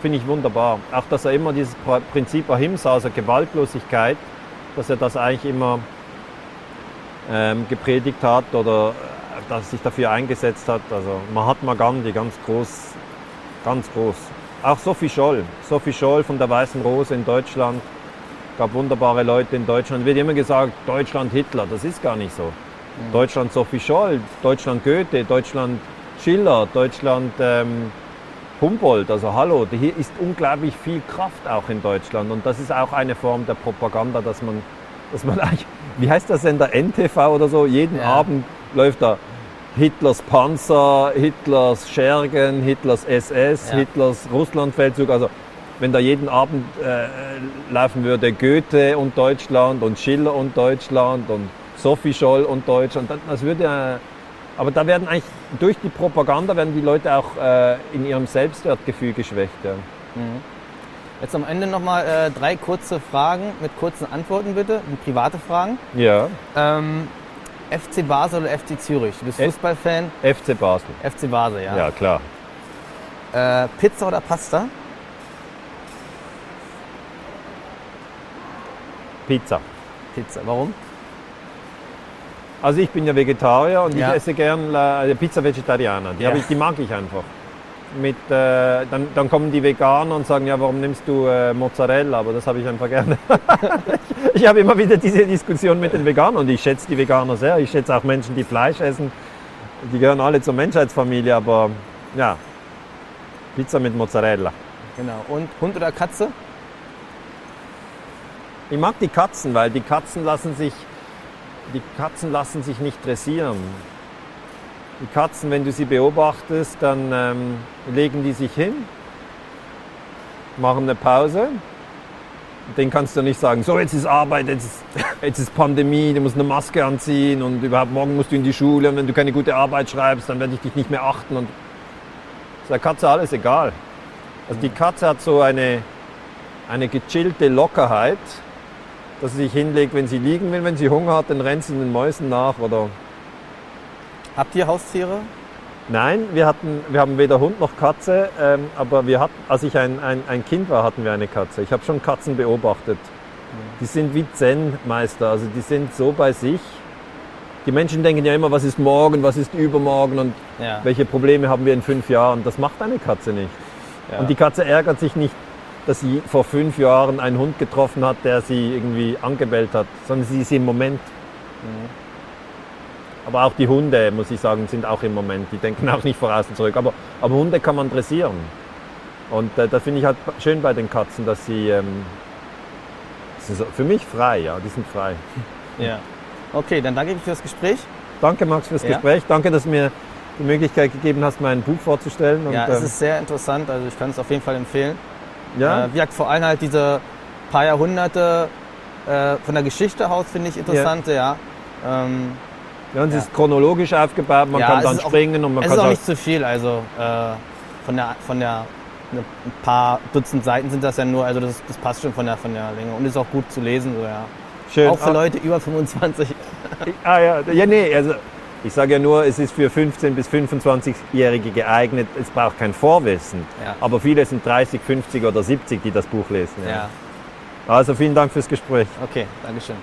finde ich wunderbar. Auch, dass er immer dieses Pr- Prinzip Ahimsa, also Gewaltlosigkeit, dass er das eigentlich immer ähm, gepredigt hat oder äh, dass er sich dafür eingesetzt hat. Also Mahatma Gandhi, ganz groß, ganz groß. Auch Sophie Scholl, Sophie Scholl von der Weißen Rose in Deutschland. Gab wunderbare Leute in Deutschland. Wird immer gesagt, Deutschland Hitler, das ist gar nicht so. Deutschland Sophie Scholl, Deutschland Goethe, Deutschland Schiller, Deutschland ähm, Humboldt. Also hallo, hier ist unglaublich viel Kraft auch in Deutschland und das ist auch eine Form der Propaganda, dass man dass man eigentlich, wie heißt der Sender NTV oder so, jeden Ja. Abend läuft da Hitlers Panzer, Hitlers Schergen, Hitlers SS, Ja. Hitlers Russlandfeldzug. Also wenn da jeden Abend äh, laufen würde Goethe und Deutschland und Schiller und Deutschland und Sophie Scholl und Deutschland, dann- das würde ja, aber da werden eigentlich durch die Propaganda werden die Leute auch äh, in ihrem Selbstwertgefühl geschwächt. Ja. Jetzt am Ende nochmal äh, drei kurze Fragen mit kurzen Antworten bitte, private Fragen. ja, Ähm, FC Basel oder FC Zürich? Du bist Äh. Fußballfan, FC Basel. FC Basel, ja. Ja, klar. Äh, Pizza oder Pasta? Pizza. Pizza, warum? Also ich bin ja Vegetarier und Ja. ich esse gern äh, Pizza Vegetariana. Die, Ja. ich, die mag ich einfach. Mit, äh, dann, dann kommen die Veganer und sagen, ja, warum nimmst du äh, Mozzarella? Aber das habe ich einfach gerne. ich ich habe immer wieder diese Diskussion mit den Veganern und ich schätze die Veganer sehr. Ich schätze auch Menschen, die Fleisch essen. Die gehören alle zur Menschheitsfamilie, aber ja, Pizza mit Mozzarella. Genau. Und Hund oder Katze? Ich mag die Katzen, weil die Katzen lassen sich, die Katzen lassen sich nicht dressieren. Die Katzen, wenn du sie beobachtest, dann ähm, legen die sich hin, machen eine Pause. Den kannst du nicht sagen, so jetzt ist Arbeit, jetzt ist, jetzt ist Pandemie, du musst eine Maske anziehen und überhaupt morgen musst du in die Schule und wenn du keine gute Arbeit schreibst, dann werde ich dich nicht mehr achten. Und ist der Katze alles egal. Also die Katze hat so eine, eine gechillte Lockerheit, dass sie sich hinlegt, wenn sie liegen will. Wenn sie Hunger hat, dann rennt sie den Mäusen nach. Oder Habt ihr Haustiere? Nein, wir, hatten, wir haben weder Hund noch Katze, ähm, aber wir hatten, als ich ein, ein, ein Kind war, hatten wir eine Katze. Ich habe schon Katzen beobachtet. Die sind wie Zen-Meister, also die sind so bei sich. Die Menschen denken ja immer, was ist morgen, was ist übermorgen und Ja. welche Probleme haben wir in fünf Jahren. Das macht eine Katze nicht. ja. Und die Katze ärgert sich nicht, dass sie vor fünf Jahren einen Hund getroffen hat, der sie irgendwie angebellt hat, sondern sie ist im Moment. Aber auch die Hunde, muss ich sagen, sind auch im Moment. Die denken auch nicht voraus und zurück. Aber, aber Hunde kann man dressieren. Und äh, das finde ich halt schön bei den Katzen, dass sie ähm, sind so- für mich frei, ja, die sind frei. ja. Okay, dann danke ich für das Gespräch. Danke Max fürs Ja. Gespräch. Danke, dass du mir die Möglichkeit gegeben hast, mein Buch vorzustellen. Und, ja, es ähm, ist sehr interessant, also ich kann es auf jeden Fall empfehlen. Ja, Äh, vor allem halt diese paar Jahrhunderte äh, von der Geschichte aus finde ich interessant, ja. Ähm, ja, und es ja. ist chronologisch aufgebaut, man Ja, kann es dann ist auch- springen und man es kann ist auch auch- nicht zu viel, also äh, von der, von der ne, ein paar Dutzend Seiten sind das ja nur, also das, das passt schon von der, von der Länge und ist auch gut zu lesen, so, ja. schön. Auch für Ah, Leute über 25. Ah ja, ja nee, also ich sage ja nur, es ist für 15 bis 25-Jährige geeignet. Es braucht kein Vorwissen. Ja. Aber viele sind 30, 50 oder 70, die das Buch lesen. ja. Also vielen Dank fürs Gespräch. Okay, Dankeschön.